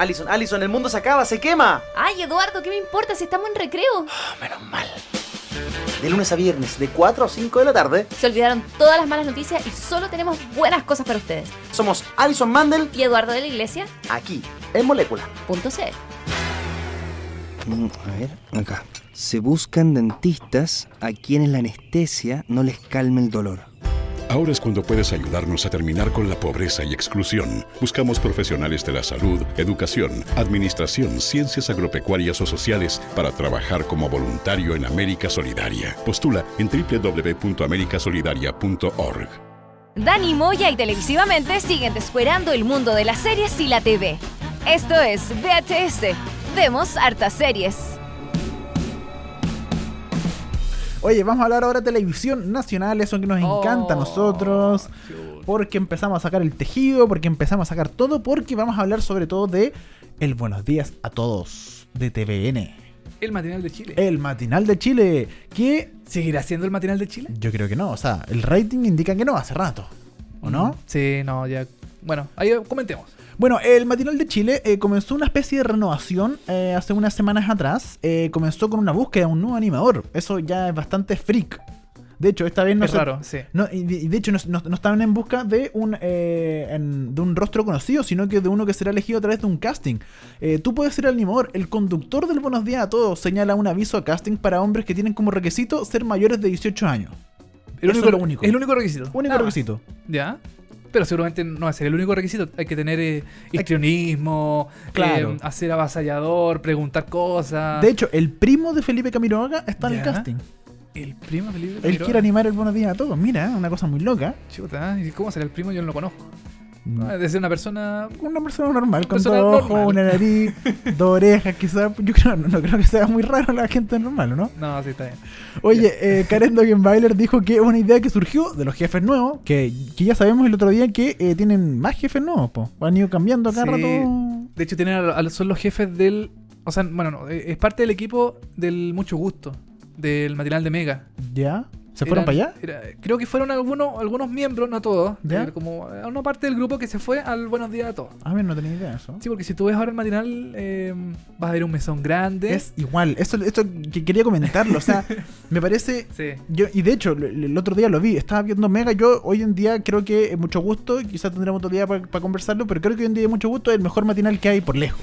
Alison, Alison, el mundo se acaba, se quema. Ay, Eduardo, ¿qué me importa si estamos en recreo? Ah, menos mal. De lunes a viernes, de 4 a 5 de la tarde, Se olvidaron todas las malas noticias y solo tenemos buenas cosas para ustedes. somos Alison Mandel, Y Eduardo de la Iglesia, aquí, en Molécula. punto C. Mm, A ver, acá. Se buscan dentistas a quienes la anestesia no les calme el dolor. Ahora es cuando puedes ayudarnos a terminar con la pobreza y exclusión. Buscamos profesionales de la salud, educación, administración, ciencias agropecuarias o sociales para trabajar como voluntario en América Solidaria. Postula en www.americasolidaria.org. Dani Moya y televisivamente siguen descuerando el mundo de las series y la TV. Esto es VHS. Vemos hartas series. Oye, vamos a hablar ahora de televisión nacional, eso que nos Oh, encanta a nosotros. Porque empezamos a sacar el tejido, porque empezamos a sacar todo, porque vamos a hablar sobre todo de El Buenos Días a Todos de TVN. El matinal de Chile. El matinal de Chile, que ¿Seguirá siendo el matinal de Chile? yo creo que no, o sea, el rating indica que no hace rato, ¿o no? Mm, Sí, no, ya. Bueno, ahí comentemos. Bueno, el Matinal de Chile eh, comenzó una especie de renovación eh, hace unas semanas atrás. Eh, comenzó con una búsqueda de un nuevo animador. Eso ya es bastante freak. De hecho, esta vez no es se- raro, sí. no, de hecho, no, no- no estaban en busca de un, eh, en- de un rostro conocido, sino que de uno que será elegido a través de un casting. Eh, tú puedes ser el animador. El conductor del Buenos Días a Todos señala un aviso a casting para hombres que tienen como requisito ser mayores de 18 años. El Eso único, es lo único. Es el único requisito. Único Ah, requisito. Ya. Pero seguramente no va a ser el único requisito. Hay que tener eh, histrionismo, Claro. eh, hacer avasallador, preguntar cosas. De hecho, el primo de Felipe Camiroaga está en el casting. el primo Felipe Él Figueroa. quiere animar el Buenos Días a Todos. Mira, una cosa muy loca. Chuta, ¿y cómo será el primo? Yo no lo conozco. Mm. Ah, ser una persona. Una persona normal, con Persona dos ojos, una nariz, dos orejas, quizás. Yo creo, no, no creo que sea muy raro la gente normal, ¿o ¿no? No, sí, está bien. Oye, eh, Karen Dogenbailer dijo que es una idea que surgió de los jefes nuevos, que, que ya sabemos el otro día que eh, tienen más jefes nuevos, po. Han ido cambiando cada Sí. rato. De hecho, tienen a- a- son los jefes del. O sea, bueno, no, eh, es parte del equipo del Mucho Gusto, del matinal de Mega. ¿Ya? ¿Se fueron Eran- para allá? era- creo que fueron algunos, algunos miembros, no todos. ¿Ya? era como eh, una parte del grupo que se fue al Buenos Días a todos. A ver, no tenía idea de eso. Sí, porque si tú ves ahora el matinal, eh, vas a ver un mesón grande. Es igual, esto, esto que quería comentarlo, o sea, me parece Sí. Yo, y de hecho, el, el otro día lo vi, estaba viendo Mega. Yo hoy en día creo que es mucho gusto, quizás tendremos otro día para conversarlo, pero creo que hoy en día mucho gusto es el mejor matinal que hay por lejos.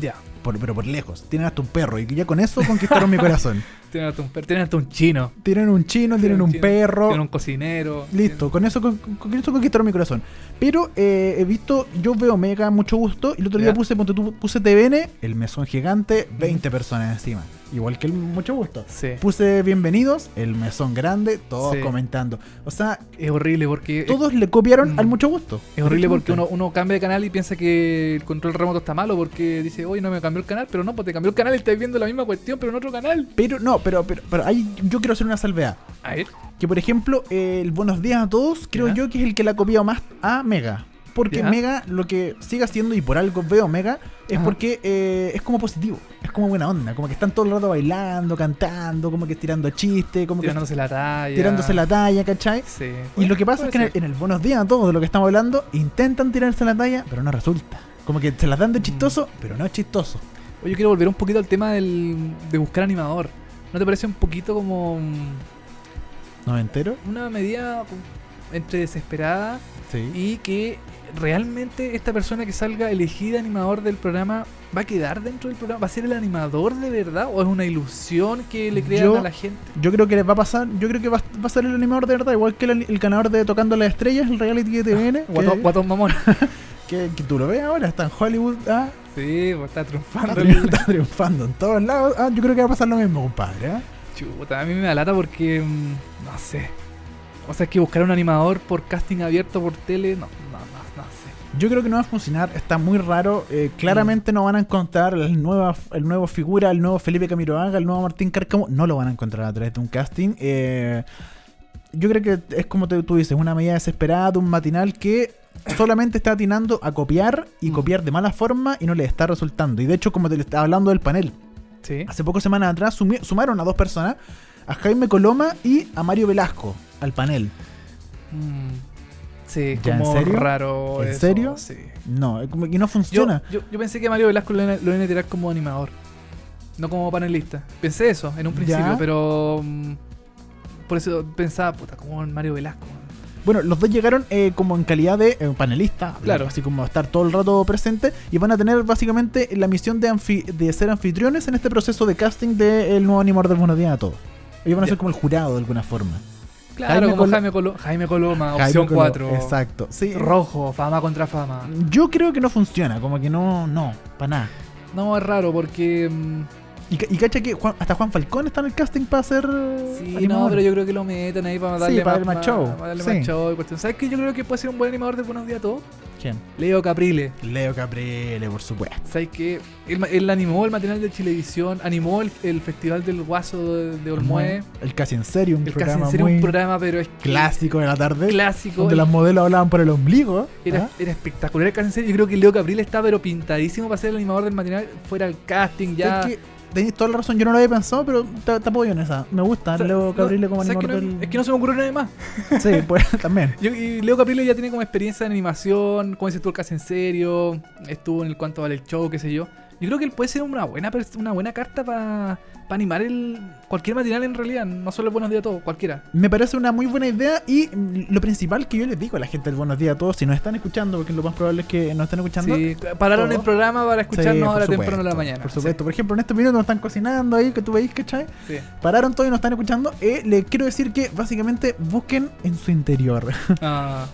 Ya. Por- pero por lejos. Tienen hasta un perro y ya con eso conquistaron mi corazón. Tienen hasta un, per- tienen hasta un chino. Tienen un chino, tienen un chino, perro. Tienen un cocinero. Listo, con eso, con, con eso conquistaron mi corazón. Pero eh, he visto, yo veo Mega mucho gusto. Y el otro día Ya. puse, puse TVN, el mesón gigante, 20 personas encima. Igual que el mucho gusto. Sí. Puse bienvenidos, el mesón grande, todos Sí. comentando. O sea, Es horrible porque. todos le copiaron Mm. al mucho gusto. Es horrible porque uno, uno cambia de canal y piensa que el control remoto está malo porque dice, oye, no me cambió el canal, pero no, pues te cambió el canal y estás viendo la misma cuestión, pero en otro canal. Pero no, pero, pero, pero ahí yo quiero hacer una salvedad. A ver. Que por ejemplo, el Buenos Días a Todos, creo Ya. yo que es el que le ha copiado más a Mega. Porque Ya. Mega lo que sigue haciendo, y por algo veo Mega, es Ajá. porque eh, es como positivo, es como buena onda, como que están todo el rato bailando, cantando, como que tirando chistes, como Tirándose la talla. tirándose la talla, ¿cachai? Sí. Y lo que pasa es que en el, en el Buenos Días a Todos, de lo que estamos hablando, intentan tirarse la talla, pero no resulta. Como que se las dan de chistoso, Mm. pero no es chistoso. Oye, yo quiero volver un poquito al tema del, de buscar animador. ¿No te parece un poquito como mm, ¿No entero? una medida entre desesperada Sí. y que realmente esta persona que salga elegida animador del programa va a quedar dentro del programa? ¿Va a ser el animador de verdad o es una ilusión que le crean Yo- a la gente? Yo creo que les va a pasar, yo creo que va, va a ser el animador de verdad, igual que el, el ganador de Tocando las Estrellas, el reality de TVN, Guatón, que, guatón mamón. que- que tú lo ves ahora, está en Hollywood, ah, Sí, pues está triunfando. está triunfando en todos lados, ah, yo creo que va a pasar lo mismo, compadre, ah. Chuta, a mí me da lata porque. mm, no sé. O sea, es que buscar un animador por casting abierto por tele, no, no, no, no sé. Yo creo que no va a funcionar, está muy raro, eh, claramente no van a encontrar el nuevo, el nuevo figura, el nuevo Felipe Camiroaga, el nuevo Martín Cárcamo, no lo van a encontrar a través de un casting, eh, yo creo que es como te- tú dices, una medida desesperada de un matinal que solamente está atinando a copiar y Mm. copiar de mala forma y no le está resultando. Y de hecho, como te estaba hablando del panel, Sí. hace pocas semanas atrás sumi- sumaron a dos personas, a Jaime Coloma y a Mario Velasco, al panel. Mm, Sí, ¿Ya, en como serio? raro. ¿En eso, serio? Sí. No, como que no funciona. yo, yo pensé que Mario Velasco lo iban a- tirar como animador, no como panelista. Pensé eso en un principio, Ya. pero. mm, por eso pensaba, puta, como Mario Velasco. Bueno, los dos llegaron eh, como en calidad de eh, panelista, Claro. así como estar todo el rato presente y van a tener básicamente la misión de, anfi- de ser anfitriones en este proceso de casting del nuevo animador del Buenos Días a Todos. Ellos van a ser como el jurado de alguna forma. Claro, Jaime como Jaime, Colo- Jaime Coloma, Jaime opción Colo- 4. Exacto. Sí. Rojo, fama contra fama. Yo creo que no funciona, como que no, no, para nada. No, es raro porque. mm, Y, y cacha que Juan- hasta Juan Falcón está en el casting para ser Sí, animador. no, pero yo creo que lo meten ahí para darle, para más, darle más show. para darle Sí. más show y cuestión. ¿Sabes qué? Yo creo que puede ser un buen animador de Buenos Días a Todos. ¿Quién? Leo Caprile. Leo Caprile, por supuesto. ¿Sabes qué? Él, él animó el material de Chilevisión, animó el, el Festival del Guaso de, de Olmué. El casi en serio, un El casi programa en serio muy un programa, pero es que- clásico de la tarde. clásico. Donde el- las modelos hablaban por el ombligo. Era, ¿ah? era espectacular el casi en serio. Yo creo que Leo Caprile está pero pintadísimo para ser el animador del material. Fuera el casting ya. Es que tenéis toda la razón, yo no lo había pensado, pero te, apoyo en esa. Me gusta O sea, Leo no, Caprile como ¿sabes animador no- del... Es que no se me ocurrió nada más. Sí, pues también. Yo- y Leo Caprile ya tiene como experiencia en animación, como dices tú, el casi en serio, estuvo en el cuánto vale el show, qué sé yo. Yo creo que él puede ser una buena una buena carta para animar el cualquier material en realidad, no solo el Buenos Días a Todos, cualquiera. Me parece una muy buena idea y lo principal que yo les digo a la gente del Buenos Días a todos, si nos están escuchando, porque lo más probable es que nos estén escuchando. Sí, pararon todo. el programa para Sí, escucharnos ahora supuesto, temprano en la mañana. Por supuesto. Por ejemplo, en este minuto nos están cocinando ahí, que tú veis, ¿cachai? Sí, sí. Pararon todo y nos están escuchando. Eh, les quiero decir que básicamente busquen en su interior. Ah,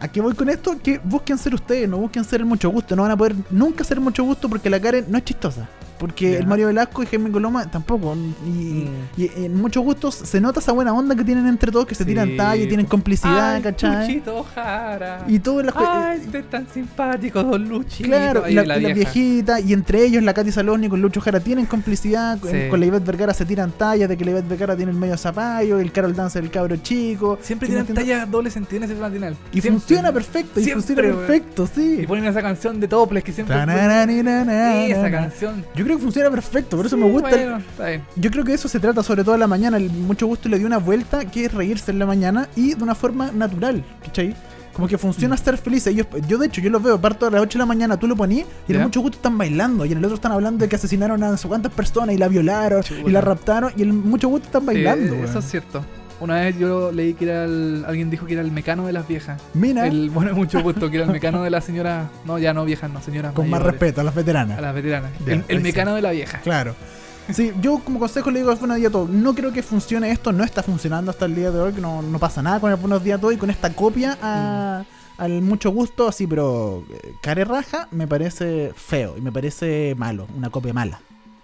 ¿A qué voy con esto? Que busquen ser ustedes, no busquen ser el mucho gusto. No van a poder nunca ser mucho gusto porque la Karen no es chistosa. Porque el Mario Velasco y Jaime Coloma tampoco. Y, Mm. y en muchos gustos se nota esa buena onda que tienen entre todos, que se Sí. tiran talla y tienen complicidad, Ay, ¿cachai? Luchito Jara. Y todas las cosas. Ay, tan simpático, don Luchito. Claro, Ahí la, la la vieja. viejita y entre ellos la Katy Saloni con Lucho Jara tienen complicidad, con, Sí. con la Ivette Vergara se tiran tallas de que la Ivette Vergara tiene el medio zapallo, el Carol Dance del cabro chico. Siempre ¿Sí me tienen tallas doble sentido en ese matinal. Y Siempre. funciona perfecto, y Siempre, funciona perfecto, sí. Y ponen esa canción de Toples que siempre. Tananana. Esa canción. Yo creo que funciona perfecto, por eso Sí, me gusta. el- bueno, está bien. Yo creo que eso se trata sobre todo en la mañana. El mucho gusto le dio una vuelta que es reírse en la mañana y de una forma natural, ¿cachai? Como que funciona Mm. ser feliz. Ellos, yo, de hecho, yo los veo, parto a las 8 de la mañana, tú lo ponías y en mucho gusto están bailando. Y en el otro están hablando de que asesinaron a no sé cuántas personas y la violaron y la raptaron. Y en mucho gusto están bailando, Sí, eso es cierto. Una vez yo leí que era el, alguien dijo que era el mecano de las viejas. Mira, El, bueno, mucho gusto, que era el mecano de las señoras. No, ya no viejas, no, señoras. con más respeto a las veteranas. A las veteranas. Ya, el, mecano de la vieja. Claro. Sí, yo como consejo le digo a Buenos Días a Todos, no creo que funcione esto, no está funcionando hasta el día de hoy, que no, no pasa nada con el Buenos Días a Todos y con esta copia a- Mm. al mucho gusto, así, pero eh, care raja me parece feo y me parece malo, una copia mala.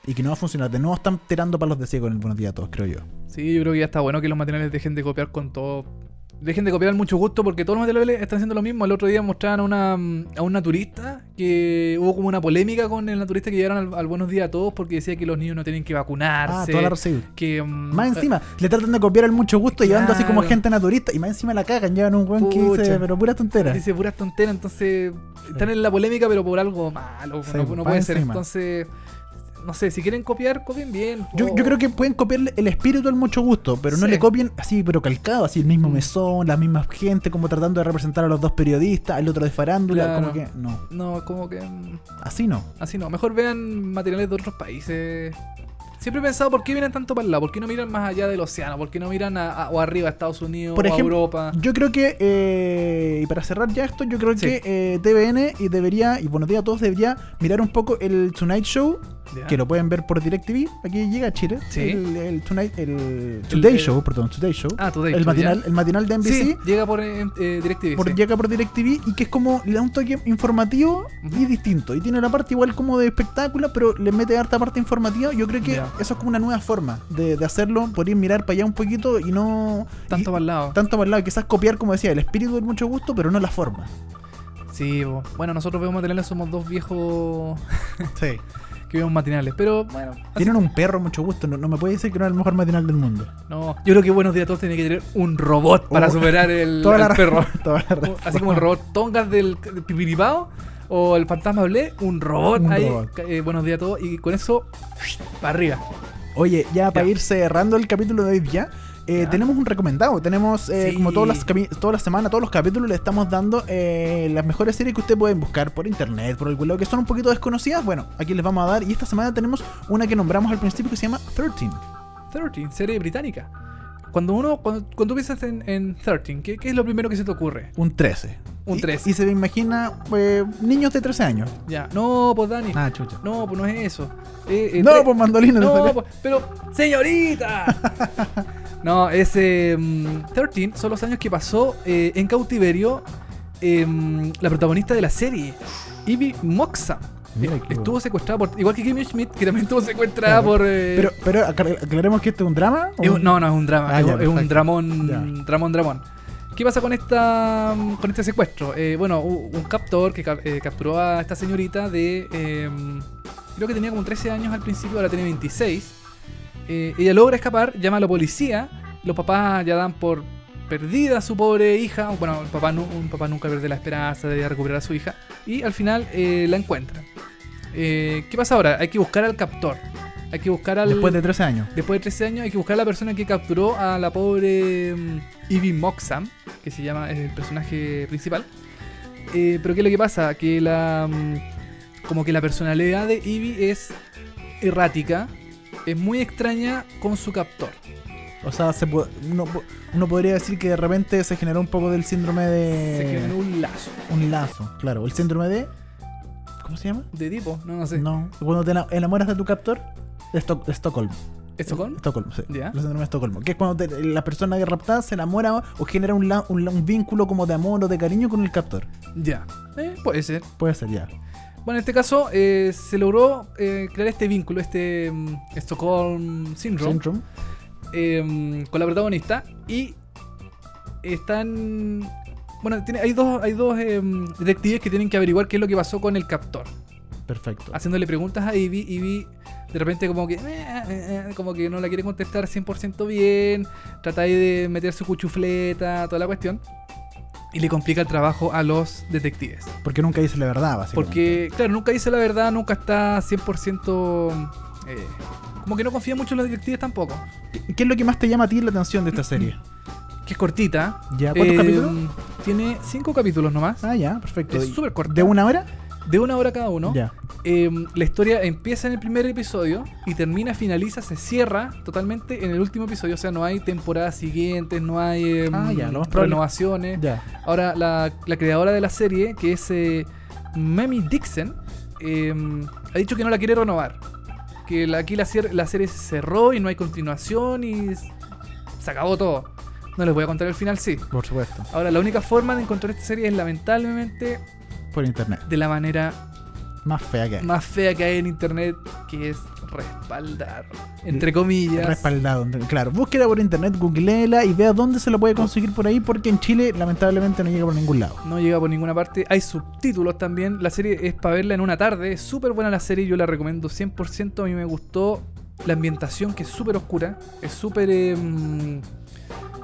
Y que no va a funcionar. De nuevo están tirando palos de ciego en el Buenos Días a Todos, creo yo. Sí, yo creo que ya está bueno que los materiales dejen de copiar con todo. Dejen de copiar al mucho gusto porque todos los materiales están haciendo lo mismo. El otro día mostraban a una, a un naturista que hubo como una polémica con el naturista que llegaron al, al Buenos Días a todos porque decía que los niños no tienen que Ah, vacunarse. toda la recibí. que, mm, Más encima, le tratan de copiar al mucho gusto llevando así como Claro. gente naturista y más encima la cagan, llevan un buen que dice, pero pura tontera. Dice puras tonteras, entonces están en la polémica, pero por algo malo. Sí, no, puede ser. encima. Entonces, no sé, si quieren copiar, copien bien. Yo, yo creo que pueden copiarle el espíritu al mucho gusto, pero no Sí. le copien así, pero calcado, así el mismo mesón, la misma gente, como tratando de representar a los dos periodistas, el otro de farándula, Claro. como que no, No, como que. mm, así no. Así no. Mejor vean materiales de otros países. Siempre he pensado por qué miran tanto para el lado, por qué no miran más allá del océano, por qué no miran a, a- o arriba a Estados Unidos Por o a ejemplo, Europa. Yo creo que, eh, y para cerrar ya esto, yo creo Sí. que eh, TVN y debería, y buenos días a todos, debería mirar un poco el Tonight Show, Que lo pueden ver por DirecTV, aquí llega a Chile, Sí. el, el Tonight, el Today el- Show, perdón, Today Show, Ah, Today el, Show, matinal, el matinal de NBC. Sí, llega por eh, eh, DirecTV. por, sí. llega por DirecTV y que es como le da un toque informativo y distinto. Y tiene la parte igual como de espectáculo, pero le mete harta parte informativa. Yo creo que eso es como una nueva forma de, de hacerlo, poder mirar para allá un poquito y no. Tanto y- para el lado. tanto para el lado. Y quizás copiar, como decía, el espíritu del mucho gusto, pero no la forma. Sí, bueno, nosotros vemos materiales, somos dos viejos Sí. que vemos matinales. Pero bueno, Tienen un perro mucho gusto. No, no me puede decir que no es el mejor matinal del mundo. no. Yo creo que Buenos Días a todos tiene que tener un robot para Oh. superar el, Toda la ra- perro. toda la. Así como el robot Tongas del, del Pipiripao o el fantasma Blé, un robot Un ahí. robot. eh, buenos días a todos y con eso para arriba. Oye, ya para Ya. ir cerrando el capítulo de hoy día, eh, tenemos un recomendado. Tenemos, eh, Sí. como todas las, todas las semanas, todos los capítulos, le estamos dando eh, las mejores series que ustedes pueden buscar por internet, por algún lado, que son un poquito desconocidas. Bueno, aquí les vamos a dar. Y esta semana tenemos una que nombramos al principio que se llama 13. 13, serie británica. Cuando uno, cuando, cuando tú piensas en, en 13, ¿qué, qué es lo primero que se te ocurre? Un 13. Un Y- 13. Y, se me imagina eh, niños de 13 años. Ya, no, pues Dani. Ah, chucha. No, pues no es eso. Eh, eh, No, pues mandolina. No, pues, pero, señorita. no, ese 13 son los años que pasó eh, en cautiverio em, la protagonista de la serie, Ivy Moxham. Mira Estuvo bueno. secuestrada por. Igual que Kimmy Schmidt, que también estuvo secuestrada Claro. por. eh, Pero, pero aclar- aclaremos que este es un drama. ¿o es un- un- no, no, es un drama. Ah, es, ya, un- es dramón. Ya. Dramón, dramón. ¿Qué pasa con esta con este secuestro? Eh, bueno, un captor que eh, capturó a esta señorita de. eh, creo que tenía como 13 años al principio, ahora tiene 26. Eh, ella logra escapar, llama a la policía. Los papás ya dan por perdida a su pobre hija. Bueno, el papá, nu- un papá nunca pierde la esperanza de recuperar a su hija. Y al final eh, la encuentran. Eh, ¿Qué pasa ahora? Hay que buscar al captor. Hay que buscar al. Después de 13 años. Después de 13 años hay que buscar a la persona que capturó a la pobre mm, Ivy Moxham, que se llama es el personaje principal. Eh, pero ¿qué es lo que pasa? Que la mm, como que la personalidad de Ivy es errática, es muy extraña con su captor. O sea, se pu- uno, po- uno podría decir que de repente se generó un poco del síndrome de. Se generó un lazo Un lazo, claro. El síndrome de. ¿Cómo se llama? de tipo, no, no sé. No. Cuando te ena- enamoras de tu captor. De, Esto- de Estocolmo. ¿Estocolmo? Estocolmo, sí. Ya. El síndrome de Estocolmo. Que es cuando te- la persona que raptada se enamora o genera un, la- un, un vínculo como de amor o de cariño con el captor. Ya, Eh, puede ser. Puede ser ya. Bueno, en este caso eh, se logró eh, crear este vínculo, este mm, Stockholm Syndrome. Syndrome. eh, con la protagonista y están bueno tiene, hay dos hay dos eh, detectives que tienen que averiguar qué es lo que pasó con el captor Perfecto. haciéndole preguntas a Ivy Ivy de repente como que eh, como que no la quiere contestar 100% bien trata de meter su cuchufleta toda la cuestión y le complica el trabajo a los detectives Porque nunca dice la verdad, básicamente. porque claro nunca dice la verdad nunca está 100% eh, como que no confía mucho en los detectives tampoco ¿Qué es lo que más te llama a ti la atención de esta serie? que es cortita. ¿Ya? ¿Cuántos Eh, capítulos? Tiene cinco capítulos nomás. Ah, ya, perfecto. es ¿Y súper corta. ¿De una hora? De una hora cada uno. Ya. Eh, la historia empieza en el primer episodio y termina, finaliza, se cierra totalmente en el último episodio. O sea, no hay temporadas siguientes, no hay eh, Ah, ya, lo más probable- renovaciones. Ya. Ahora, la, la creadora de la serie, que es eh, Memi Dixon, eh, ha dicho que no la quiere renovar. Que la- aquí la, la serie se cerró y no hay continuación y se acabó todo. No les voy a contar el final, sí. Por supuesto. Ahora, la única forma de encontrar esta serie es lamentablemente Por internet. de la manera Más fea que hay. más fea que hay en internet, que es respaldar. Entre comillas. Respaldado. Claro, búsquela por internet, googleela y vea dónde se lo puede conseguir por ahí, porque en Chile lamentablemente no llega por ningún lado. No llega por ninguna parte. Hay subtítulos también. La serie es para verla en una tarde. Es súper buena la serie. Yo la recomiendo 100%. A mí me gustó la ambientación, que es súper oscura. Es súper... eh, mm,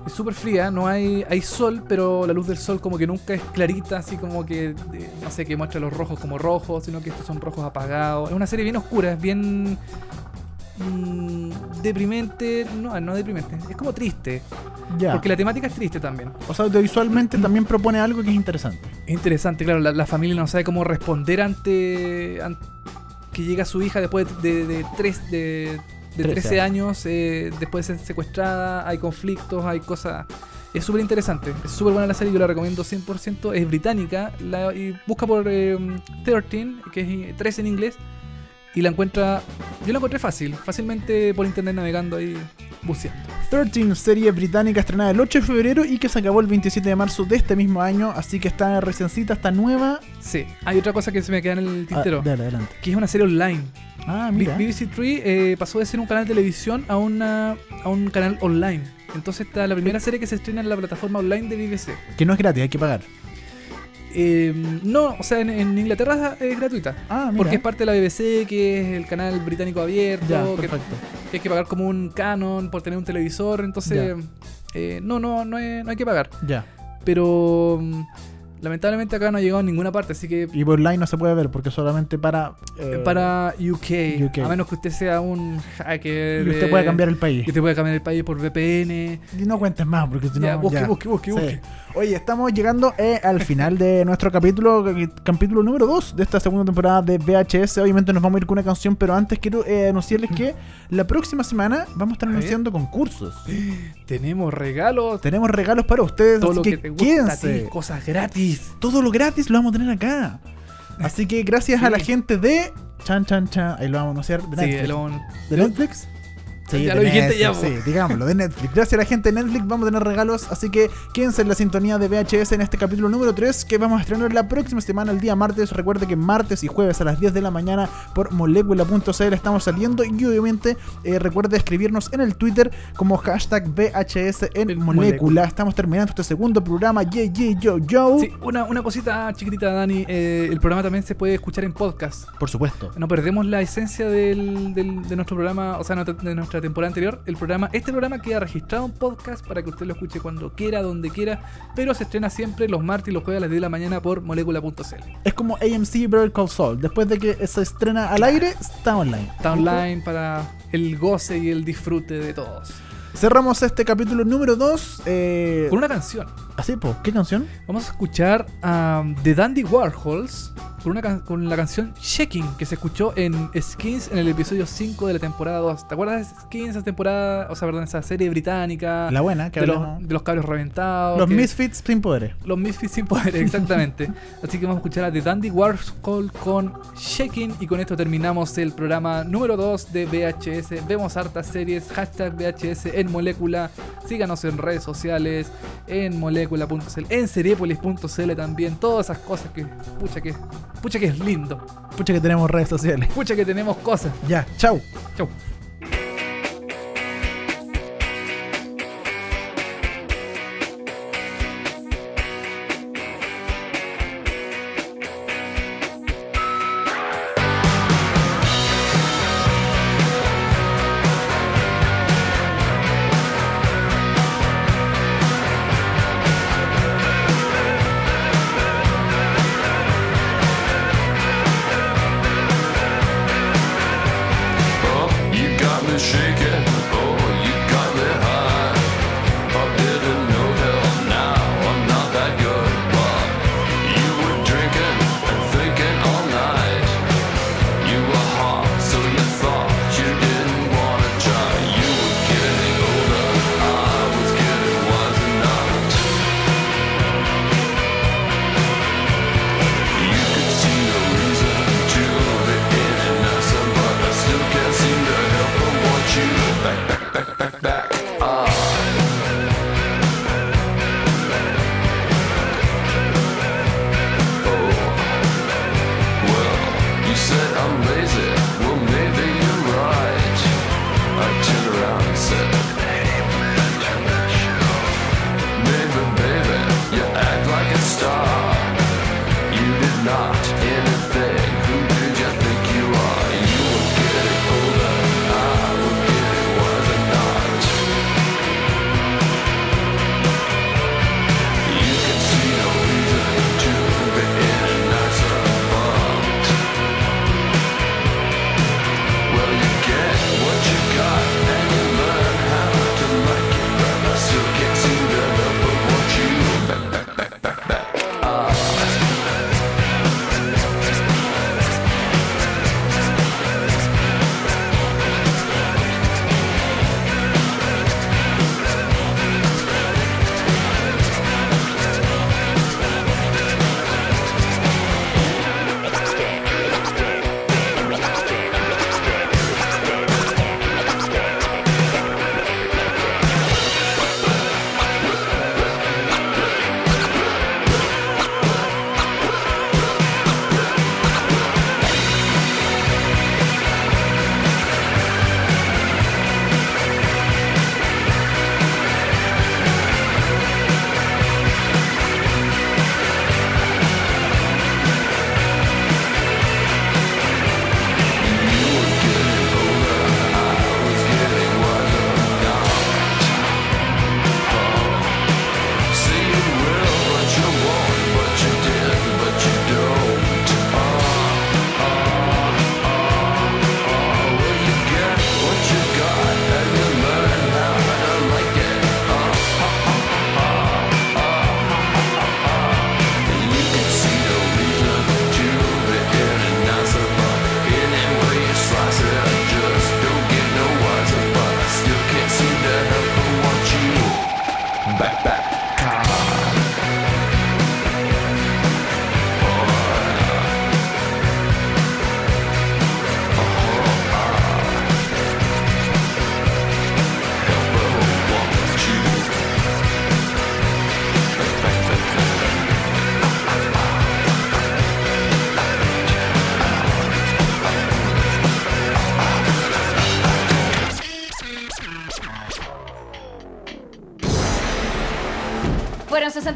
es súper fría. No hay, hay sol, pero la luz del sol como que nunca es clarita. Así como que... eh, no sé, que muestra los rojos como rojos. Sino que estos son rojos apagados. Es una serie bien oscura. Es bien... mm, deprimente. No, no deprimente. Es como triste. Ya. Porque la temática es triste también. O sea, audiovisualmente también propone algo que es interesante. Es interesante, claro, la, la familia no sabe cómo responder ante, an- que llega su hija después de, de, tres, de, de 13 13 años, eh, después de ser secuestrada, hay conflictos, hay cosas... Es súper interesante, es súper buena la serie, yo la recomiendo 100%, es británica, la, y busca por eh, 13, que es 13 en inglés, y la encuentra, yo la encontré fácil, fácilmente por internet navegando ahí, buceando. 13, serie británica estrenada el 8 de febrero y que se acabó el 27 de marzo de este mismo año, así que está reciencita, está nueva. Sí, hay otra cosa que se me queda en el Ah, tintero, dale, adelante. que es una serie online. Ah, mira. BBC Three eh, pasó de ser un canal de televisión a, una, a un canal online. Entonces está la primera serie que se estrena en la plataforma online de BBC. Que no es gratis, hay que pagar. Eh, no, o sea, en, en Inglaterra es gratuita. Ah, mira. Porque es parte de la BBC, que es el canal británico abierto, Ya, que, perfecto. que hay que pagar como un canon por tener un televisor. Entonces, eh, no, no, no, hay- no hay que pagar. Ya. Pero mm, Lamentablemente acá no ha llegado a ninguna parte, así que Y por online no se puede ver porque solamente para. eh, para UK, UK. a menos que usted sea un hacker. Y usted de- puede cambiar el país. Y usted puede cambiar el país por VPN. Y no cuentes más porque si no. busque, ya. busque, busque, Sí. Oye, estamos llegando eh, al final de nuestro capítulo, capítulo número 2 de esta segunda temporada de VHS. Obviamente nos vamos a ir con una canción, pero antes quiero eh, anunciarles que la próxima semana vamos a estar anunciando concursos. Tenemos regalos. Tenemos regalos para ustedes, Todo así lo que, que, te gusta a ti, quédense. cosas gratis. Todo lo gratis lo vamos a tener acá. Así que gracias a Sí. la gente de Chan Chan Chan, ahí lo vamos a anunciar, de Sí, Netflix. lo- ¿De Netflix? Sí, Ya lo dijiste ya, Sí, digámoslo, de Netflix. Gracias a la gente de Netflix vamos a tener regalos, así que quédense en la sintonía de VHS en este capítulo número 3 que vamos a estrenar la próxima semana, el día martes. Recuerde que martes y jueves a las 10 de la mañana por molecula.cl estamos saliendo y obviamente eh, recuerde escribirnos en el Twitter como hashtag VHS en molécula. Estamos terminando este segundo programa. Yeah, yeah, yo, yo. Sí, una, una cosita chiquitita, Dani. eh, el programa también se puede escuchar en podcast. Por supuesto. No perdemos la esencia del, del- de nuestro programa, o sea, de nuestra temporada anterior. El programa, este programa queda registrado en podcast para que usted lo escuche cuando quiera, donde quiera, pero se estrena siempre los martes y los jueves a las 10 de la mañana por molecula.cl. Es como AMC Better Call Saul. Después de que se estrena al aire, está online. Está online para el goce y el disfrute de todos. Cerramos este capítulo número 2. Eh, Con una canción. Así, pues, ¿qué canción? Vamos a escuchar a The Dandy Warhols con, una can- con la canción Checking que se escuchó en Skins en el episodio 5 de la temporada 2. ¿Te acuerdas de Skins, esa temporada, o sea, perdón, esa serie británica? La buena, que de los, de los cables reventados. Los que- Misfits sin poderes. Los Misfits sin poder, exactamente. Así que vamos a escuchar a The Dandy Warhol con Shaking y con esto terminamos el programa número 2 de VHS. Vemos hartas series, hashtag VHS en molécula. Síganos en redes sociales, en molécula.cl, en seriepolis.cl también. Todas esas cosas que, pucha que, pucha que es lindo. Pucha que tenemos redes sociales. Pucha que tenemos cosas. Ya, chau. Chau.